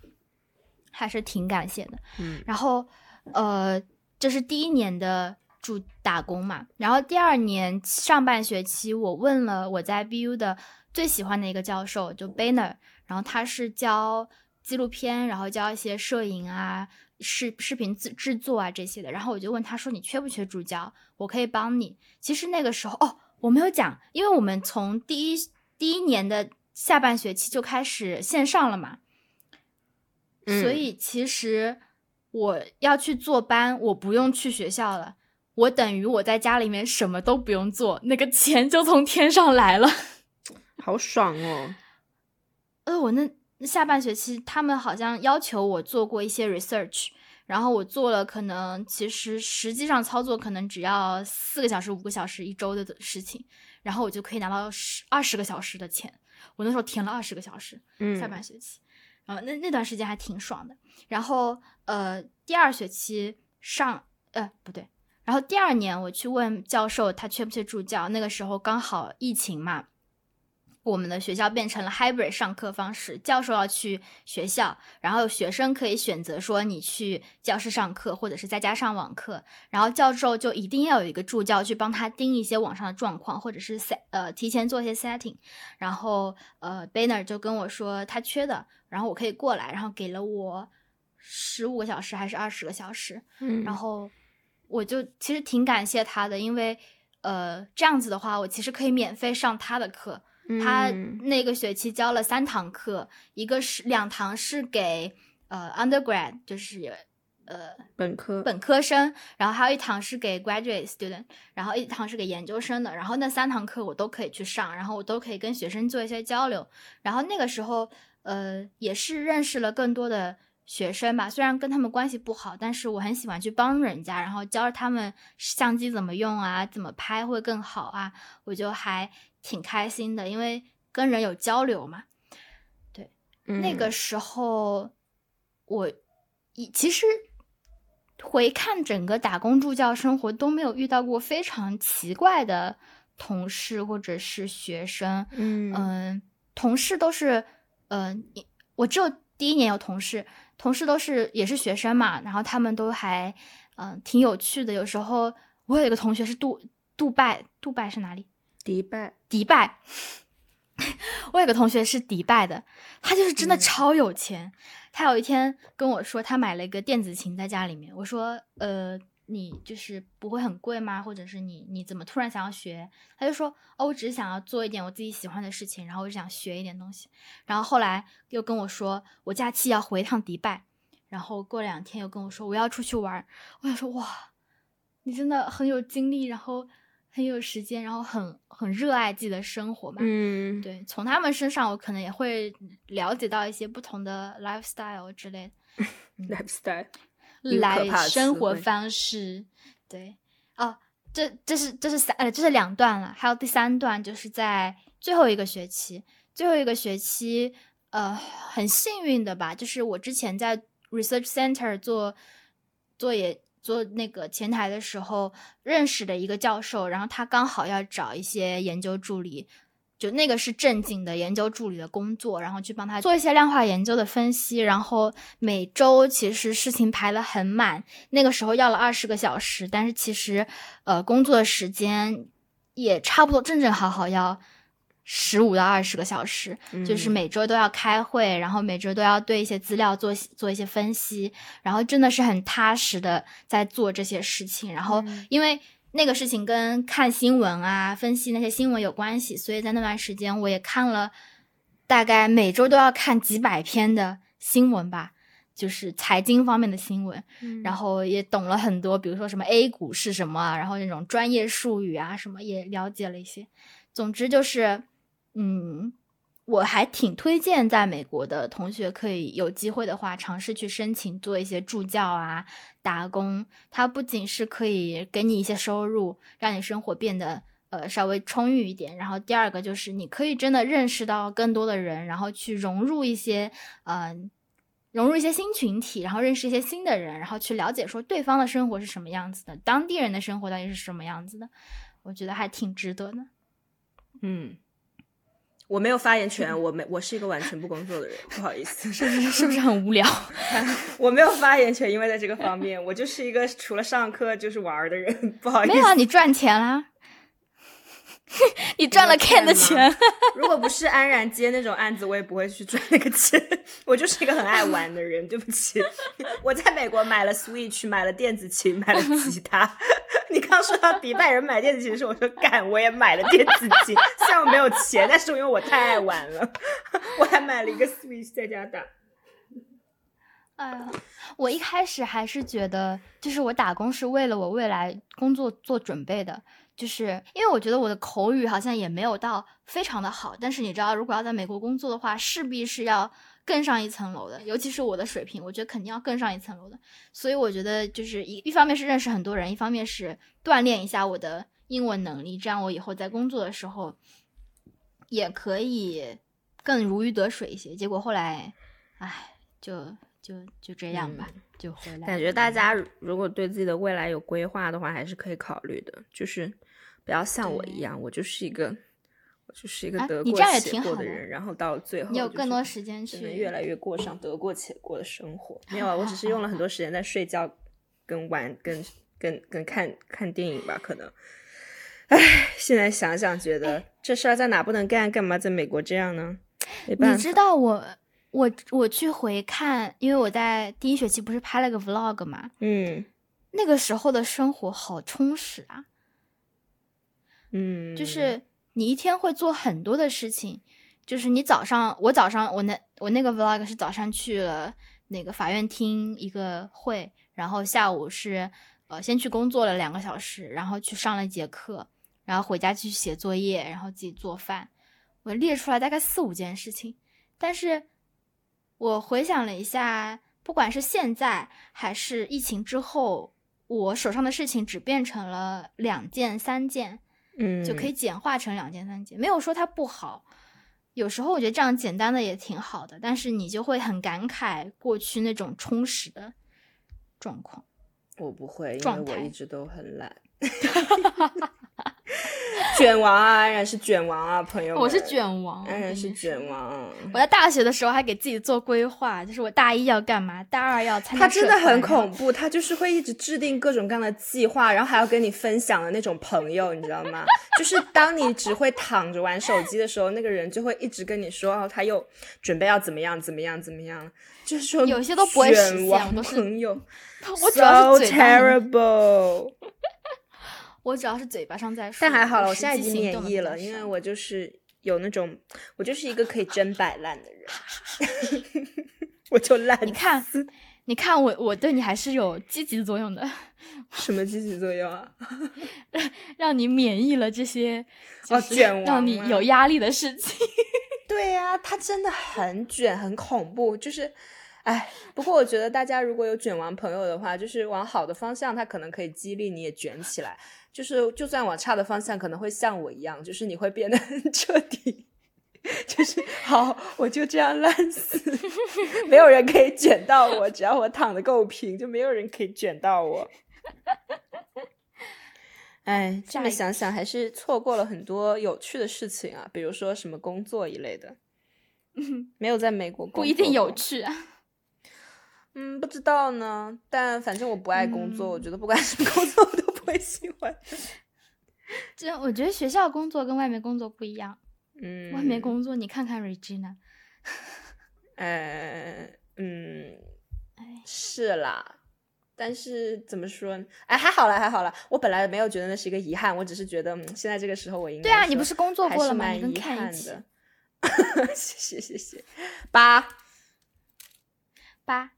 还是挺感谢的。嗯，然后呃，这是第一年的住打工嘛，然后第二年上半学期，我问了我在 BU 的最喜欢的一个教授，就 Banner，然后他是教纪录片，然后教一些摄影啊、视视频制制作啊这些的，然后我就问他说：“你缺不缺助教？我可以帮你。”其实那个时候哦，我没有讲，因为我们从第一第一年的下半学期就开始线上了嘛，嗯所以其实我要去做班，我不用去学校了，我等于我在家里面什么都不用做，那个钱就从天上来了。(laughs) 好爽哦。(laughs) 呃，我那那下半学期他们好像要求我做过一些 research，然后我做了，可能其实实际上操作可能只要四个小时、五个小时一周的事情，然后我就可以拿到十二十个小时的钱。我那时候填了二十个小时，嗯下半学期，然后那那段时间还挺爽的。然后呃，第二学期上呃不对，然后第二年我去问教授他缺不缺助教，那个时候刚好疫情嘛，我们的学校变成了 hybrid 上课方式，教授要去学校，然后学生可以选择说你去教室上课，或者是在家上网课，然后教授就一定要有一个助教去帮他盯一些网上的状况，或者是 set 呃提前做一些 setting，然后呃 Banner 就跟我说他缺的，然后我可以过来，然后给了我十五个小时还是二十个小时，嗯然后我就其实挺感谢他的，因为呃这样子的话，我其实可以免费上他的课。他嗯。那个学期教了三堂课，一个是两堂是给呃 undergrad，就是呃本科。本科生，然后还有一堂是给 graduate student，然后一堂是给研究生的，然后那三堂课我都可以去上，然后我都可以跟学生做一些交流，然后那个时候呃也是认识了更多的学生吧，虽然跟他们关系不好，但是我很喜欢去帮人家，然后教他们相机怎么用啊，怎么拍会更好啊，我就还挺开心的，因为跟人有交流嘛。对那个嗯。时候，我一其实回看整个打工助教生活都没有遇到过非常奇怪的同事或者是学生，嗯。嗯，同事都是，嗯、一我只有第一年有同事，同事都是也是学生嘛，然后他们都还，嗯、挺有趣的。有时候我有一个同学是杜杜拜，杜拜是哪里？迪拜迪拜。(laughs) 我有个同学是迪拜的，他就是真的嗯超有钱。他有一天跟我说，他买了一个电子琴在家里面。我说，呃，你就是不会很贵吗？或者是你你怎么突然想要学？他就说，哦，我只是想要做一点我自己喜欢的事情，然后我就想学一点东西。然后后来又跟我说，我假期要回一趟迪拜，然后过两天又跟我说我要出去玩。我想说，哇，你真的很有精力，然后很有时间，然后很很热爱自己的生活嘛。嗯对，从他们身上我可能也会了解到一些不同的 lifestyle 之类的。(laughs) lifestyle 来生活方式，对，哦，这这是这是三呃这是两段了，还有第三段就是在最后一个学期，最后一个学期，呃，很幸运的吧，就是我之前在 research center 做做也做那个前台的时候认识的一个教授，然后他刚好要找一些研究助理。就那个是正经的研究助理的工作，然后去帮他做一些量化研究的分析，然后每周其实事情排得很满，那个时候要了二十个小时，但是其实呃工作的时间也差不多正正好好要十五到二十个小时，就是嗯每周都要开会，然后每周都要对一些资料做做一些分析，然后真的是很踏实的在做这些事情，然后嗯因为。那个事情跟看新闻啊、分析那些新闻有关系，所以在那段时间我也看了，大概每周都要看几百篇的新闻吧，就是财经方面的新闻，嗯然后也懂了很多，比如说什么 A 股是什么啊，然后那种专业术语啊什么也了解了一些。总之就是，嗯，我还挺推荐在美国的同学可以有机会的话，尝试去申请做一些助教啊、打工。它不仅是可以给你一些收入，让你生活变得呃稍微充裕一点，然后第二个就是你可以真的认识到更多的人，然后去融入一些呃融入一些新群体，然后认识一些新的人，然后去了解说对方的生活是什么样子的，当地人的生活到底是什么样子的。我觉得还挺值得的。嗯，我没有发言权，我没，我是一个完全不工作的人，不好意思，是不是是不是很无聊？(laughs) 我没有发言权，因为在这个方面，我就是一个除了上课就是玩的人，不好意思。没有啊，你赚钱啦。(laughs) 你赚了 Ken 的钱，(laughs) 如果不是安然接那种案子，我也不会去赚那个钱。我就是一个很爱玩的人，对不起。(laughs) 我在美国买了 Switch，买了电子琴，买了吉他。你刚说到迪拜人买电子琴时，我说干，我也买了电子琴。虽然我没有钱，但是因为我太爱玩了，我还买了一个 Switch 在家打。哎呀，我一开始还是觉得，就是我打工是为了我未来工作做准备的。就是因为我觉得我的口语好像也没有到非常的好，但是你知道，如果要在美国工作的话，势必是要更上一层楼的。尤其是我的水平，我觉得肯定要更上一层楼的。所以我觉得就是一一方面是认识很多人，一方面是锻炼一下我的英文能力，这样我以后在工作的时候也可以更如鱼得水一些。结果后来，唉，就就就这样吧，就回来。感觉大家如果对自己的未来有规划的话，还是可以考虑的，就是。不要像我一样，我就是一个，我就是一个得过且过的人，然后到最后你有更多时间去越来越过上得过且过的生活。没有啊，我只是用了很多 (laughs) 时间在睡觉、跟玩、跟跟跟看看电影吧，可能。唉，现在想想觉得这事儿在哪不能干，干嘛在美国这样呢？没办法。你知道我我我去回看，因为我在第一学期不是拍了个 vlog 嘛，嗯，那个时候的生活好充实啊。嗯，就是你一天会做很多的事情，就是你早上，我早上我那我那个 vlog 是早上去了那个法院听一个会，然后下午是呃先去工作了两个小时，然后去上了一节课，然后回家去写作业，然后自己做饭，我列出来大概四五件事情，但是我回想了一下，不管是现在还是疫情之后，我手上的事情只变成了两件三件。嗯，就可以简化成两件三件，没有说它不好。有时候我觉得这样简单的也挺好的，但是你就会很感慨过去那种充实的状况。我不会，因为我一直都很懒。(laughs) (laughs) 卷王啊，安然是卷王啊，朋友。我是卷王，安然是卷王。我在大学的时候还给自己做规划，就是我大一要干嘛，大二要参加。他真的很恐怖，他就是会一直制定各种各样的计划，然后还要跟你分享的那种朋友，你知道吗？(laughs) 就是当你只会躺着玩手机的时候，那个人就会一直跟你说，哦，他又准备要怎么样怎么样怎么样，就是说有些都不会实现。朋友，(laughs) 我主要是 terrible。我只要是嘴巴上在说，但还好了，我现在已经免疫了，因为我就是有那种，我就是一个可以真摆烂的人，(laughs) 我就烂。你看，你看我，我对你还是有积极作用的。(laughs) 什么积极作用啊？(laughs) 让你免疫了这些哦卷王，让你有压力的事情。对呀，他真的很卷，很恐怖，就是。哎，不过我觉得大家如果有卷王朋友的话，就是往好的方向，他可能可以激励你也卷起来。就是就算往差的方向，可能会像我一样，就是你会变得很彻底。就是好，我就这样烂死，(laughs) 没有人可以卷到我，只要我躺的够平，就没有人可以卷到我。哎，这么想想，还是错过了很多有趣的事情啊，比如说什么工作一类的。(laughs) 嗯没有在美国，不一定有趣啊。(laughs) 嗯，不知道呢，但反正我不爱工作，我觉得不管什么工作我都不 (laughs) 会喜欢。(laughs) 这我觉得学校工作跟外面工作不一样。嗯，外面工作你看看 Regina。(laughs) 呃，嗯，是啦，但是怎么说？哎，还好了，还好了。我本来没有觉得那是一个遗憾，我只是觉得现在这个时候我应该对啊，你不是工作过了吗？你跟看一起。谢谢谢谢。八八。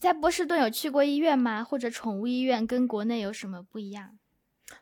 在波士顿有去过医院吗？或者宠物医院跟国内有什么不一样？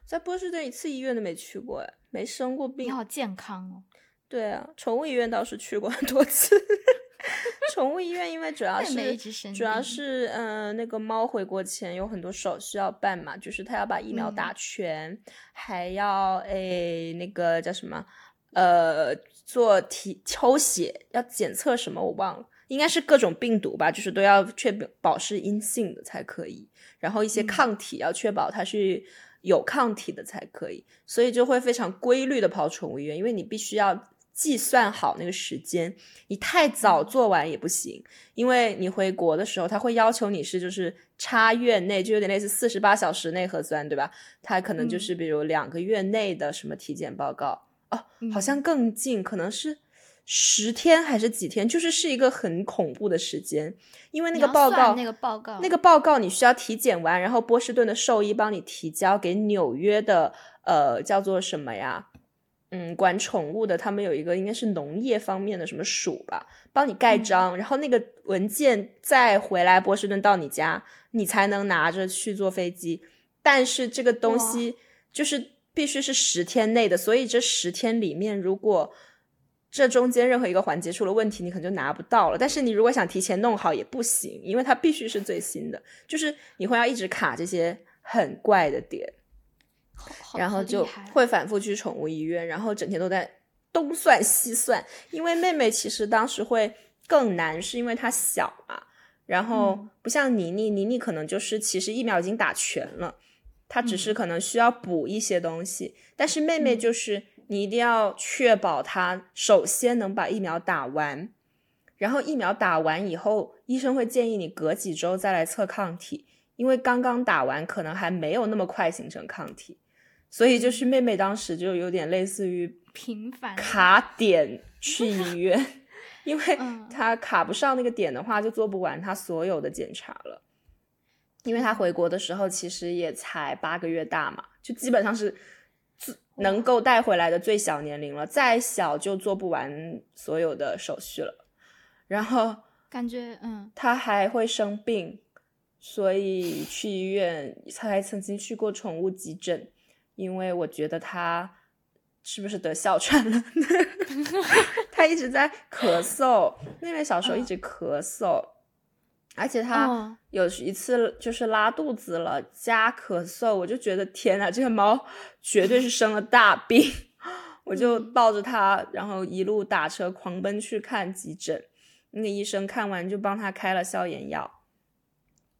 在波士顿一次医院都没去过，哎，没生过病。你好健康哦。对啊，宠物医院倒是去过很多次。(laughs) 宠物医院因为主要是主要是嗯，那个猫回国前有很多手续要办嘛，就是它要把疫苗打全，还要诶那个叫什么呃做体抽血，要检测什么我忘了。应该是各种病毒吧，就是都要确保是阴性的才可以，然后一些抗体要确保它是有抗体的才可以，所以就会非常规律的跑宠物医院，因为你必须要计算好那个时间，你太早做完也不行，因为你回国的时候，他会要求你是就是差月内，就有点类似四十八小时内核酸，对吧？他可能就是比如两个月内的什么体检报告。哦，好像更近，可能是十天还是几天，就是是一个很恐怖的时间，因为那个报告那个报告那个报告你需要体检完，然后波士顿的兽医帮你提交给纽约的呃叫做什么呀？嗯，管宠物的，他们有一个应该是农业方面的什么署吧，帮你盖章，然后那个文件再回来波士顿到你家，你才能拿着去坐飞机。但是这个东西就是必须是十天内的，所以这十天里面，如果这中间任何一个环节出了问题，你可能就拿不到了。但是你如果想提前弄好也不行，因为它必须是最新的，就是你会要一直卡这些很怪的点。然后就会反复去宠物医院，然后整天都在东算西算。因为妹妹其实当时会更难，是因为她小嘛。然后不像妮妮，妮妮可能就是其实疫苗已经打全了，她只是可能需要补一些东西。但是妹妹就是你一定要确保他首先能把疫苗打完，然后疫苗打完以后，医生会建议你隔几周再来测抗体，因为刚刚打完可能还没有那么快形成抗体。所以就是妹妹当时就有点类似于频繁卡点去医院，(laughs) 因为她卡不上那个点的话，就做不完她所有的检查了。因为她回国的时候其实也才八个月大嘛，就基本上是能够带回来的最小年龄了，再小就做不完所有的手续了。然后感觉嗯，他还会生病，所以去医院，他还曾经去过宠物急诊。因为我觉得他是不是得哮喘了？(laughs) 他一直在咳嗽，妹妹小时候一直咳嗽，而且它有一次就是拉肚子了加咳嗽，我就觉得天呐，这个猫绝对是生了大病，(laughs) 我就抱着它，然后一路打车狂奔去看急诊。那个医生看完就帮他开了消炎药，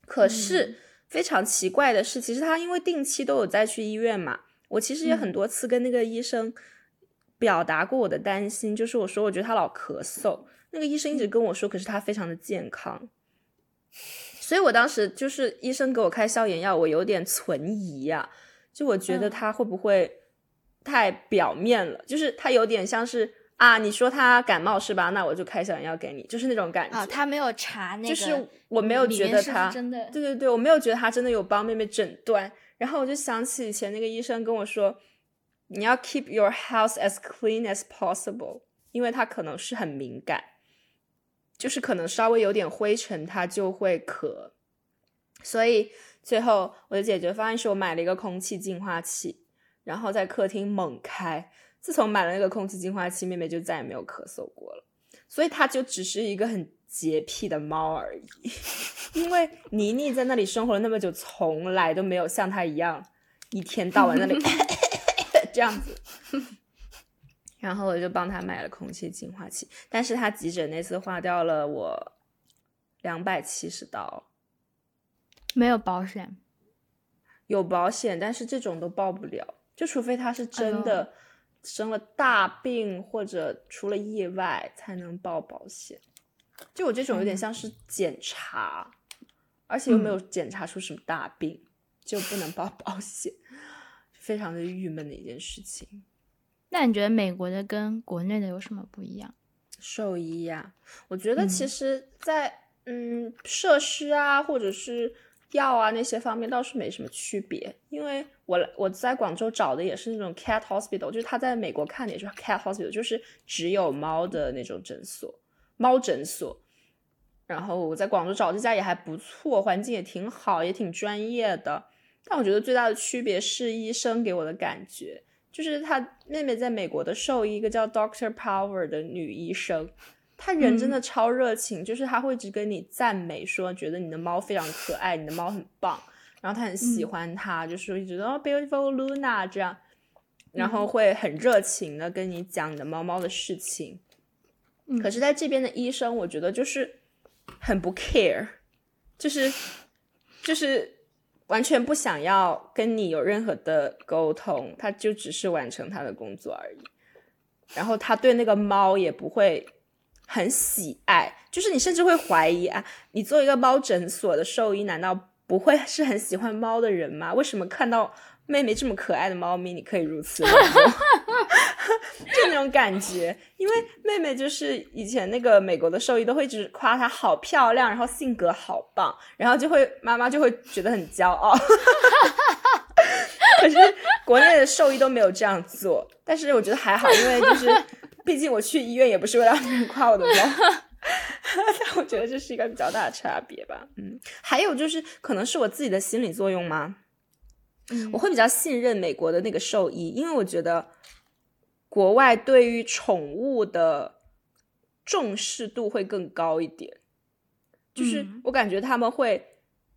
可是非常奇怪的是，其实他因为定期都有再去医院嘛。我其实也很多次跟那个医生表达过我的担心，就是我说我觉得他老咳嗽，那个医生一直跟我说，可是他非常的健康，所以我当时就是医生给我开消炎药，我有点存疑啊，就我觉得他会不会太表面了，就是他有点像是啊，你说他感冒是吧？那我就开消炎药给你，就是那种感觉。啊，他没有查那个，就是我没有觉得他真的，对对对，我没有觉得他真的有帮妹妹诊断。然后我就想起以前那个医生跟我说，你要 keep your house as clean as possible，因为他可能是很敏感，就是可能稍微有点灰尘它就会咳。所以最后我的解决方案是我买了一个空气净化器，然后在客厅猛开。自从买了那个空气净化器，妹妹就再也没有咳嗽过了。所以它就只是一个很。洁癖的猫而已，因为妮妮在那里生活了那么久，从来都没有像它一样一天到晚那里 (laughs) 这样子。然后我就帮他买了空气净化器，但是他急诊那次花掉了我两百七十刀，没有保险，有保险，但是这种都报不了，就除非他是真的生了大病或者出了意外才能报保险。就我这种有点像是检查，而且又没有检查出什么大病，就不能报保险，非常的郁闷的一件事情。那你觉得美国的跟国内的有什么不一样？兽医呀，我觉得其实，在嗯设施啊，或者是药啊那些方面倒是没什么区别。因为我我在广州找的也是那种 cat hospital，就是他在美国看的也是 cat hospital，就是只有猫的那种诊所。猫诊所，然后我在广州找这家也还不错，环境也挺好，也挺专业的。但我觉得最大的区别是医生给我的感觉，就是他妹妹在美国的兽医，一个叫 Doctor Power 的女医生，她人真的超热情，就是她会一直跟你赞美，说觉得你的猫非常可爱，你的猫很棒，然后她很喜欢它，就是一直哦 Beautiful Luna 这样，然后会很热情的跟你讲你的猫猫的事情。可是在这边的医生，我觉得就是很不 care，就是就是完全不想要跟你有任何的沟通，他就只是完成他的工作而已。然后他对那个猫也不会很喜爱，就是你甚至会怀疑啊，你做一个猫诊所的兽医，难道不会是很喜欢猫的人吗？为什么看到妹妹这么可爱的猫咪，你可以如此冷漠？(laughs) (laughs) 就那种感觉，因为妹妹就是以前那个美国的兽医都会一直夸她好漂亮，然后性格好棒，然后就会妈妈就会觉得很骄傲。(laughs) 可是国内的兽医都没有这样做，但是我觉得还好，因为就是毕竟我去医院也不是为了别人夸我的猫，(laughs) 但我觉得这是一个比较大的差别吧。嗯，还有就是可能是我自己的心理作用吗？嗯我会比较信任美国的那个兽医，因为我觉得国外对于宠物的重视度会更高一点，就是我感觉他们会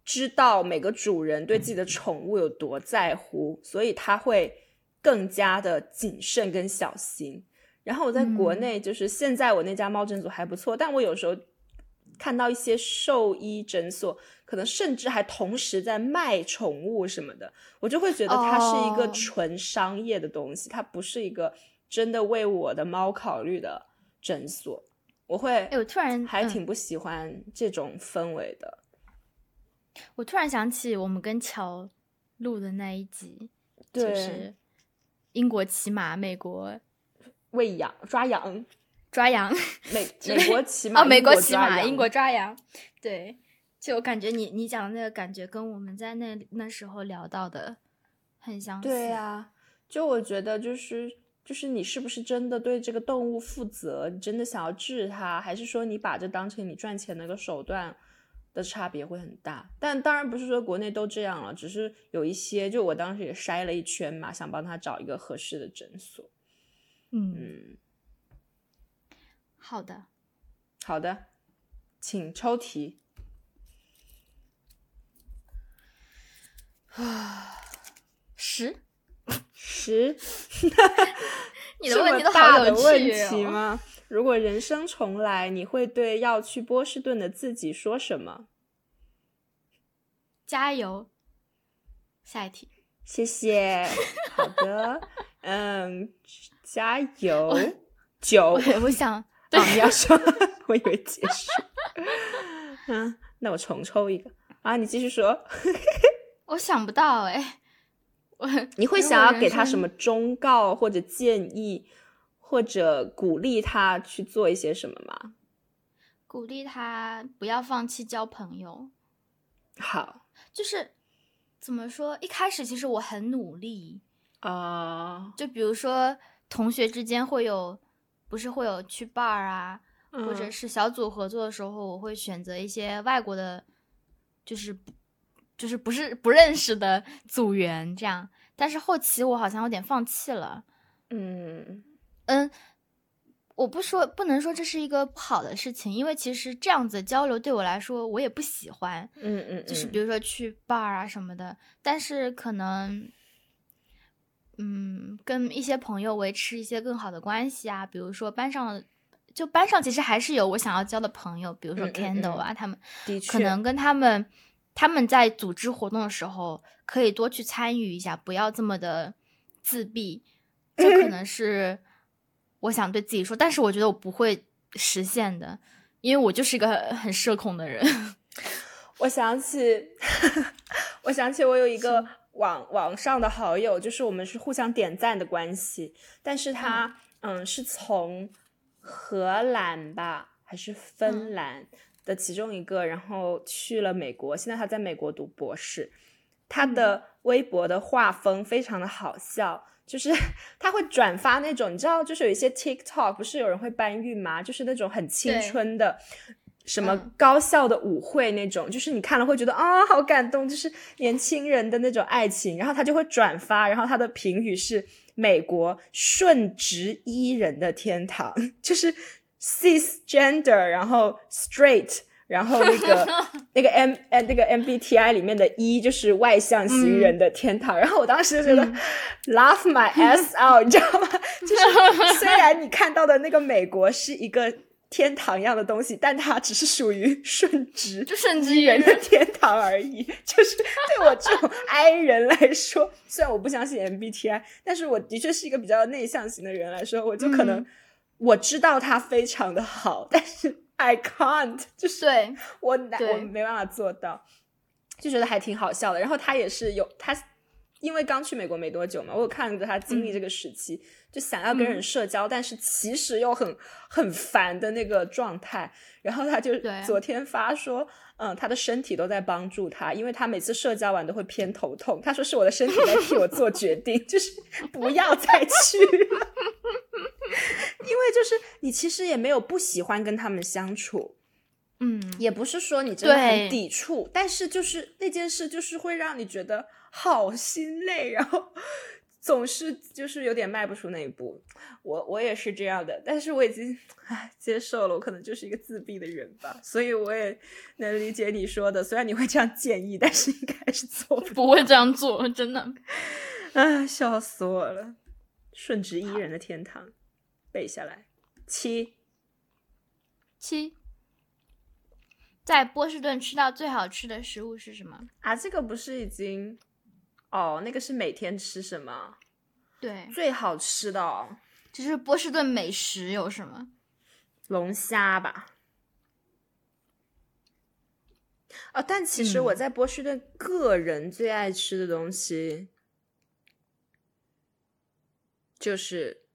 知道每个主人对自己的宠物有多在乎，所以他会更加的谨慎跟小心。然后我在国内，就是现在我那家猫诊所还不错，但我有时候。看到一些兽医诊所，可能甚至还同时在卖宠物什么的，我就会觉得它是一个纯商业的东西，它不是一个真的为我的猫考虑的诊所。我会，哎，我突然还挺不喜欢这种氛围的。我突然想起我们跟乔录的那一集，就是英国骑马，美国喂羊抓羊。抓羊，美 (laughs) 美国骑马，哦，美国骑马，英国抓羊，对，就我感觉你你讲的那个感觉跟我们在那那时候聊到的很相似。对呀，就我觉得就是就是你是不是真的对这个动物负责？你真的想要治它，还是说你把这当成你赚钱的一个手段的差别会很大？但当然不是说国内都这样了，只是有一些，就我当时也筛了一圈嘛，想帮他找一个合适的诊所。嗯。好的，好的，请抽题。啊，十十，你的问题都好有趣吗？如果人生重来，你会对要去波士顿的自己说什么？加油！下一题，谢谢。(laughs) 好的，嗯，加油！九，我想对。(laughs) 你要说，(laughs) 我以为结束。嗯，那我重抽一个啊！你继续说。我想不到哎，我你会想要给他什么忠告或者建议，或者鼓励他去做一些什么吗？鼓励他不要放弃交朋友。好，就是怎么说？一开始其实我很努力啊，就比如说同学之间会有。不是会有去 bar 啊，或者是小组合作的时候，我会选择一些外国的，就是就是不是不认识的组员这样。但是后期我好像有点放弃了。嗯嗯，我不说不能说这是一个不好的事情，因为其实这样子交流对我来说我也不喜欢。嗯嗯，就是比如说去 bar 啊什么的，但是可能。嗯，跟一些朋友维持一些更好的关系啊，比如说班上，就班上其实还是有我想要交的朋友，比如说 Candle 啊，他们可能跟他们他们在组织活动的时候可以多去参与一下，不要这么的自闭，这可能是我想对自己说，但是我觉得我不会实现的，因为我就是一个很社恐的人。(laughs) 我想起，(laughs) 我想起我有一个。网网上的好友就是我们是互相点赞的关系，但是他嗯是从荷兰吧还是芬兰的其中一个，然后去了美国，现在他在美国读博士。他的微博的画风非常的好笑，就是 (laughs) 他会转发那种你知道，就是有一些 TikTok 不是有人会搬运吗？就是那种很青春的。什么高校的舞会那种，就是你看了会觉得啊，好感动，就是年轻人的那种爱情。然后他就会转发，然后他的评语是美国顺直伊人的天堂，(laughs) 就是 cisgender，然后 straight，然后那个 (laughs) 那个 M 呃那个 MBTI 里面的一就是外向型人的天堂。然后我当时就觉得 (laughs) laugh my ass (laughs) out，你知道吗？就是虽然你看到的那个美国是一个。天堂一样的东西，但它只是属于顺直就顺直人的天堂而已。就是对我这种 I 人来说，虽然我不相信 MBTI，但是我的确是一个比较内向型的人来说，我就可能我知道他非常的好，(laughs) 但是 I can't，就是对我我没办法做到，就觉得还挺好笑的。然后他也是有他。因为刚去美国没多久嘛，我有看着他经历这个时期，就想要跟人社交，但是其实又很很烦的那个状态。然后他就昨天发说，嗯，他的身体都在帮助他，因为他每次社交完都会偏头痛。他说是我的身体在替我做决定，(laughs) 就是不要再去了。(laughs) 因为就是你其实也没有不喜欢跟他们相处，嗯，也不是说你真的很抵触，但是就是那件事就是会让你觉得。好心累，然后总是就是有点迈不出那一步。我我也是这样的，但是我已经 (laughs) 唉接受了，我可能就是一个自闭的人吧。所以我也能理解你说的，虽然你会这样建议，但是应该是做不会这样做，真的。唉，笑死我了！顺直伊人的天堂，背下来。七七，在波士顿吃到最好吃的食物是什么啊？这个不是已经。哦，那个是每天吃什么？对，最好吃的，哦就是波士顿美食有什么？龙虾吧。哦，但其实我在波士顿个人最爱吃的东西，就是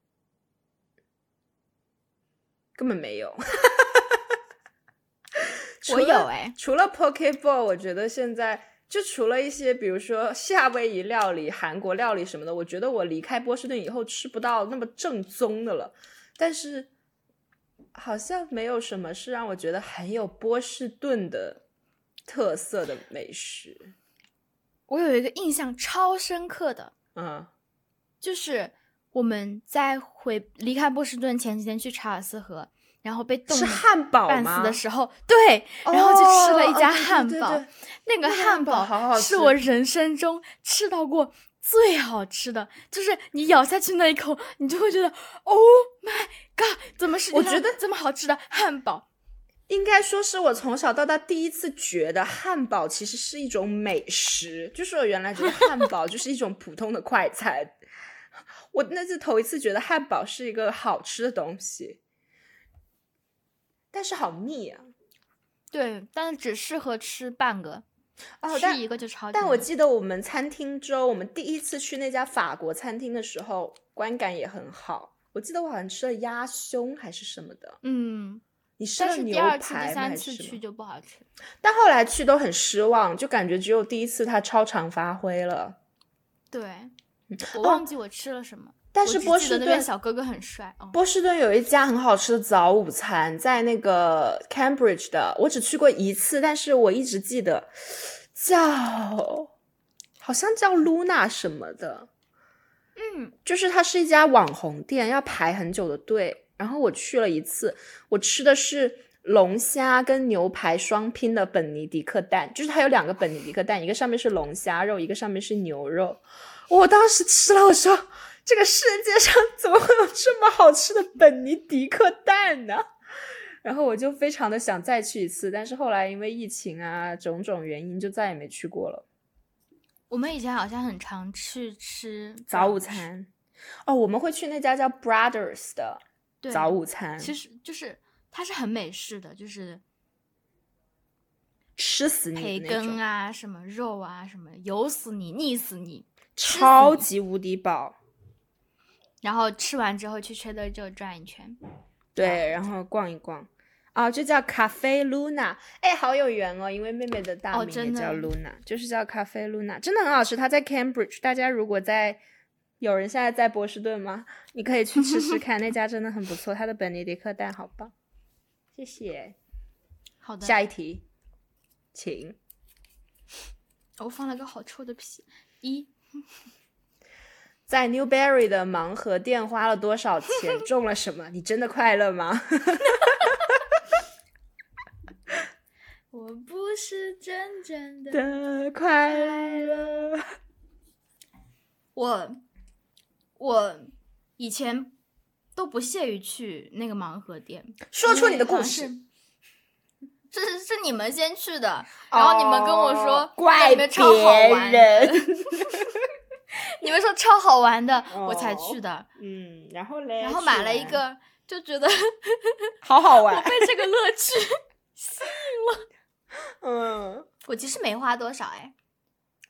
根本没有。(laughs) 我有哎，除了 Pokeball，我觉得现在。就除了一些，比如说夏威夷料理、韩国料理什么的，我觉得我离开波士顿以后吃不到那么正宗的了。但是好像没有什么是让我觉得很有波士顿的特色的美食。我有一个印象超深刻的，嗯，就是我们在回离开波士顿前几天去查尔斯河。然后被冻汉堡半死的时候，对，然后就吃了一家汉堡。那个汉堡是我人生中吃到过最好吃的，就是你咬下去那一口，你就会觉得，Oh my god，怎么是？我觉得这么好吃的汉堡，应该说是我从小到大第一次觉得汉堡其实是一种美食。就是我原来觉得汉堡 (laughs) 就是一种普通的快餐，(laughs) 我那是头一次觉得汉堡是一个好吃的东西。但是好腻啊！对，但是只适合吃半个，哦，吃一个就超。但我记得我们餐厅周，我们第一次去那家法国餐厅的时候，观感也很好。我记得我好像吃了鸭胸还是什么的。嗯，你吃了牛排第三次去就不好吃。但后来去都很失望，就感觉只有第一次它超常发挥了。对，我忘记我吃了什么。但是波士顿小哥哥很帅。哦波士顿有一家很好吃的早午餐，在那个 Cambridge 的，我只去过一次，但是我一直记得叫好像叫 Luna 什么的，嗯，就是它是一家网红店，要排很久的队。然后我去了一次，我吃的是龙虾跟牛排双拼的本尼迪克蛋，就是它有两个本尼迪克蛋，一个上面是龙虾肉，一个上面是牛肉。我当时吃了，我说。这个世界上怎么会有这么好吃的本尼迪克蛋呢？然后我就非常的想再去一次，但是后来因为疫情啊种种原因，就再也没去过了。我们以前好像很常去吃早午餐，哦，我们会去那家叫 Brothers 的早午餐，其实就是它是很美式的，就是吃死你培根啊，什么肉啊，什么油死你，腻死你，超级无敌饱。然后吃完之后去缺德就转一圈，对，然后逛一逛，啊，就叫咖啡 Luna，哎，好有缘哦，因为妹妹的大名也叫 Luna，就是叫咖啡 Luna，真的很好吃。它在 Cambridge，大家如果在有人现在在波士顿吗？你可以去吃吃看，那家真的很不错，它的本尼迪克蛋好棒。谢谢。好的，下一题，请。我放了个好臭的屁，一。在 Newberry 的盲盒店花了多少钱？(laughs) 中了什么？你真的快乐吗？(laughs) 我不是真正的快乐。我我以前都不屑于去那个盲盒店。说出你的故事是。是是你们先去的，然后你们跟我说哦怪别，人 (laughs) 你们说超好玩的，我才哦去的，嗯，然后嘞，然后买了一，个，就觉得 (laughs) 好好玩。我被这个乐趣 (laughs) 吸引了。嗯，我其实没花多少哎，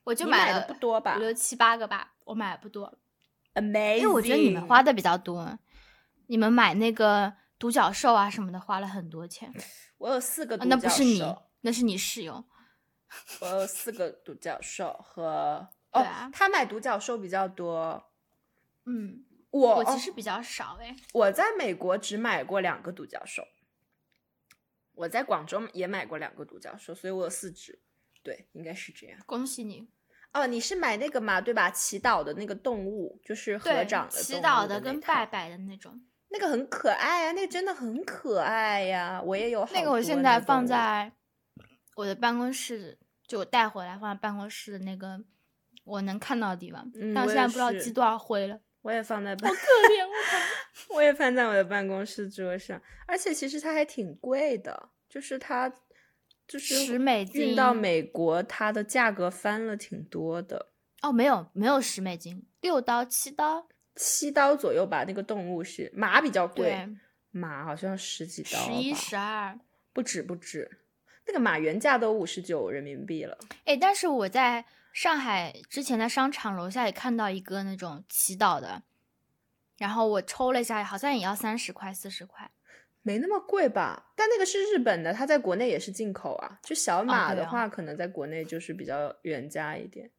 我就买了不多吧五六七八个吧，我买不多，？Amazing，因为我觉得你们花的比较多，你们买那个独角兽啊什么的花了很多钱，我有四个啊独角那不是你，那是你室友。我有四个独角兽和哦啊，他买独角兽比较多。嗯，我我其哦实比较少哎。我在美国只买过两个独角兽，我在广州也买过两个独角兽，所以我有四只。对，应该是这样。恭喜你！哦，你是买那个嘛，对吧？祈祷的那个动物，就是合对，掌的祈祷的跟拜拜的那种，那个很可爱啊，那个真的很可爱呀、我也有好那个我现在放在我的办公室，就我带回来放在办公室的那个我能看到的地方，嗯但我现在不知道积多少灰了，我也放在办，可怜我靠！(laughs) 我也放在我的办公室桌上，而且其实它还挺贵的，就是它就是十美金运到美国，它的价格翻了挺多的，哦，没有没有十美金，六刀七刀，七刀左右吧。那个动物是马比较贵，，马好像十几刀十一十二。不止不止，那个马原价都五十九人民币了。哎，但是我在上海之前在商场楼下也看到一个那种祈祷的，然后我抽了一下，好像也要三十块四十块。没那么贵吧？但那个是日本的，它在国内也是进口啊。就小马的话，可能在国内就是比较原价一点。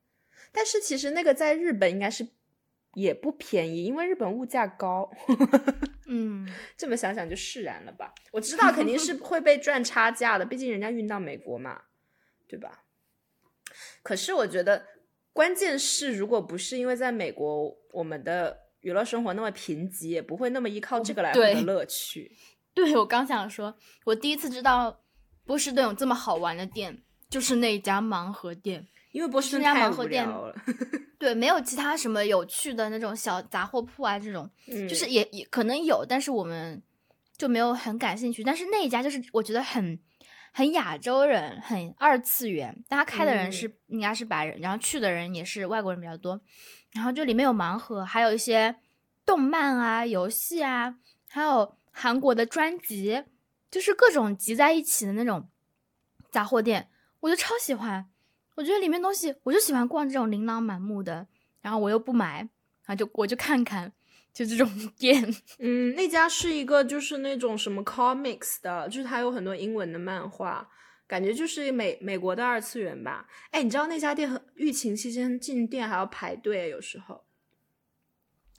但是其实那个在日本应该是也不便宜，因为日本物价高。嗯，(laughs) 这么想想就释然了吧。我知道肯定是 (laughs) 会被赚差价的，毕竟人家运到美国嘛，对吧？可是我觉得关键是，如果不是因为在美国，我们的娱乐生活那么贫瘠，也不会那么依靠这个来获得乐趣。(laughs) 对我刚想说，我第一次知道波士顿有这么好玩的店，就是那一家盲盒店。因为波士顿盲盒店聊了，对，没有其他什么有趣的那种小杂货铺啊，这种嗯就是也也可能有，但是我们就没有很感兴趣。但是那一家就是我觉得很很亚洲人，很二次元。但他开的人嗯是、应该是白人，然后去的人也是外国人比较多。然后就里面有盲盒，还有一些动漫啊、游戏啊，还有韩国的专辑，就是各种集在一起的那种杂货店，我就超喜欢。我觉得里面东西，我就喜欢逛这种琳琅满目的，然后我又不买，然后就我就看看，就这种 (laughs) 店。嗯，那家是一个就是那种什么 comics 的，就是它有很多英文的漫画，感觉就是美美国的二次元吧。哎，你知道那家店很疫情期间进店还要排队，有时候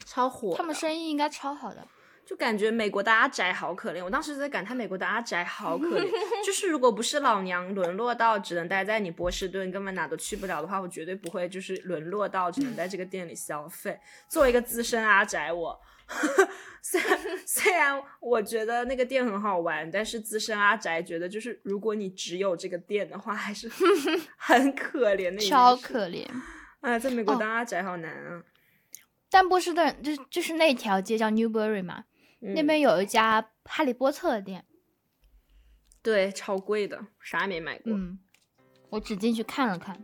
超火。他们生意应该超好的。就感觉美国的阿宅好可怜，我当时在感叹美国的阿宅好可怜。(laughs) 就是如果不是老娘沦落到只能待在你波士顿，根本哪都去不了的话，我绝对不会就是沦落到只能在这个店里消费。作为一个资深阿宅，我虽然虽然我觉得那个店很好玩，但是资深阿宅觉得就是如果你只有这个店的话，还是 (laughs) 很可怜的超可怜。哎，在美国哦当阿宅好难啊。但波士顿就就是那条街叫 Newbury 嘛，那嗯边有一家哈利波特的店，对超贵的，啥也没买过。嗯，我只进去看了看。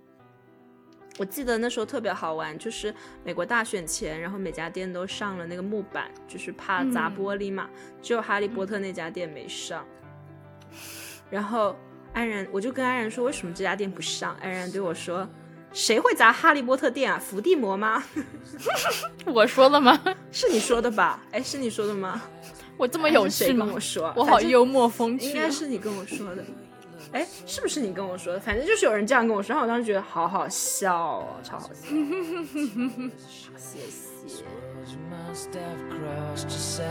我记得那时候特别好玩，就是美国大选前，然后每家店都上了那个木板，就是怕砸嗯玻璃嘛。只有哈利波特那家店没上。然后安然，我就跟安然说，为什么这家店不上？安然对我说，谁会砸哈利波特店啊？伏地魔吗？(laughs) 我说了吗？是你说的吧？哎，是你说的吗？我这么有趣吗跟？我说？我好幽默风趣哦。应该是你跟我说的。哎，是不是你跟我说的？反正就是有人这样跟我说，然后我当时觉得好好笑哦，超好笑。谢谢。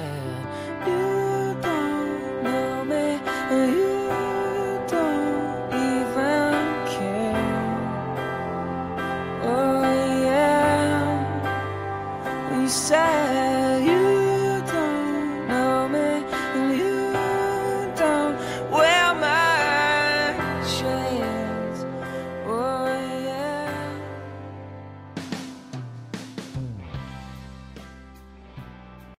you said.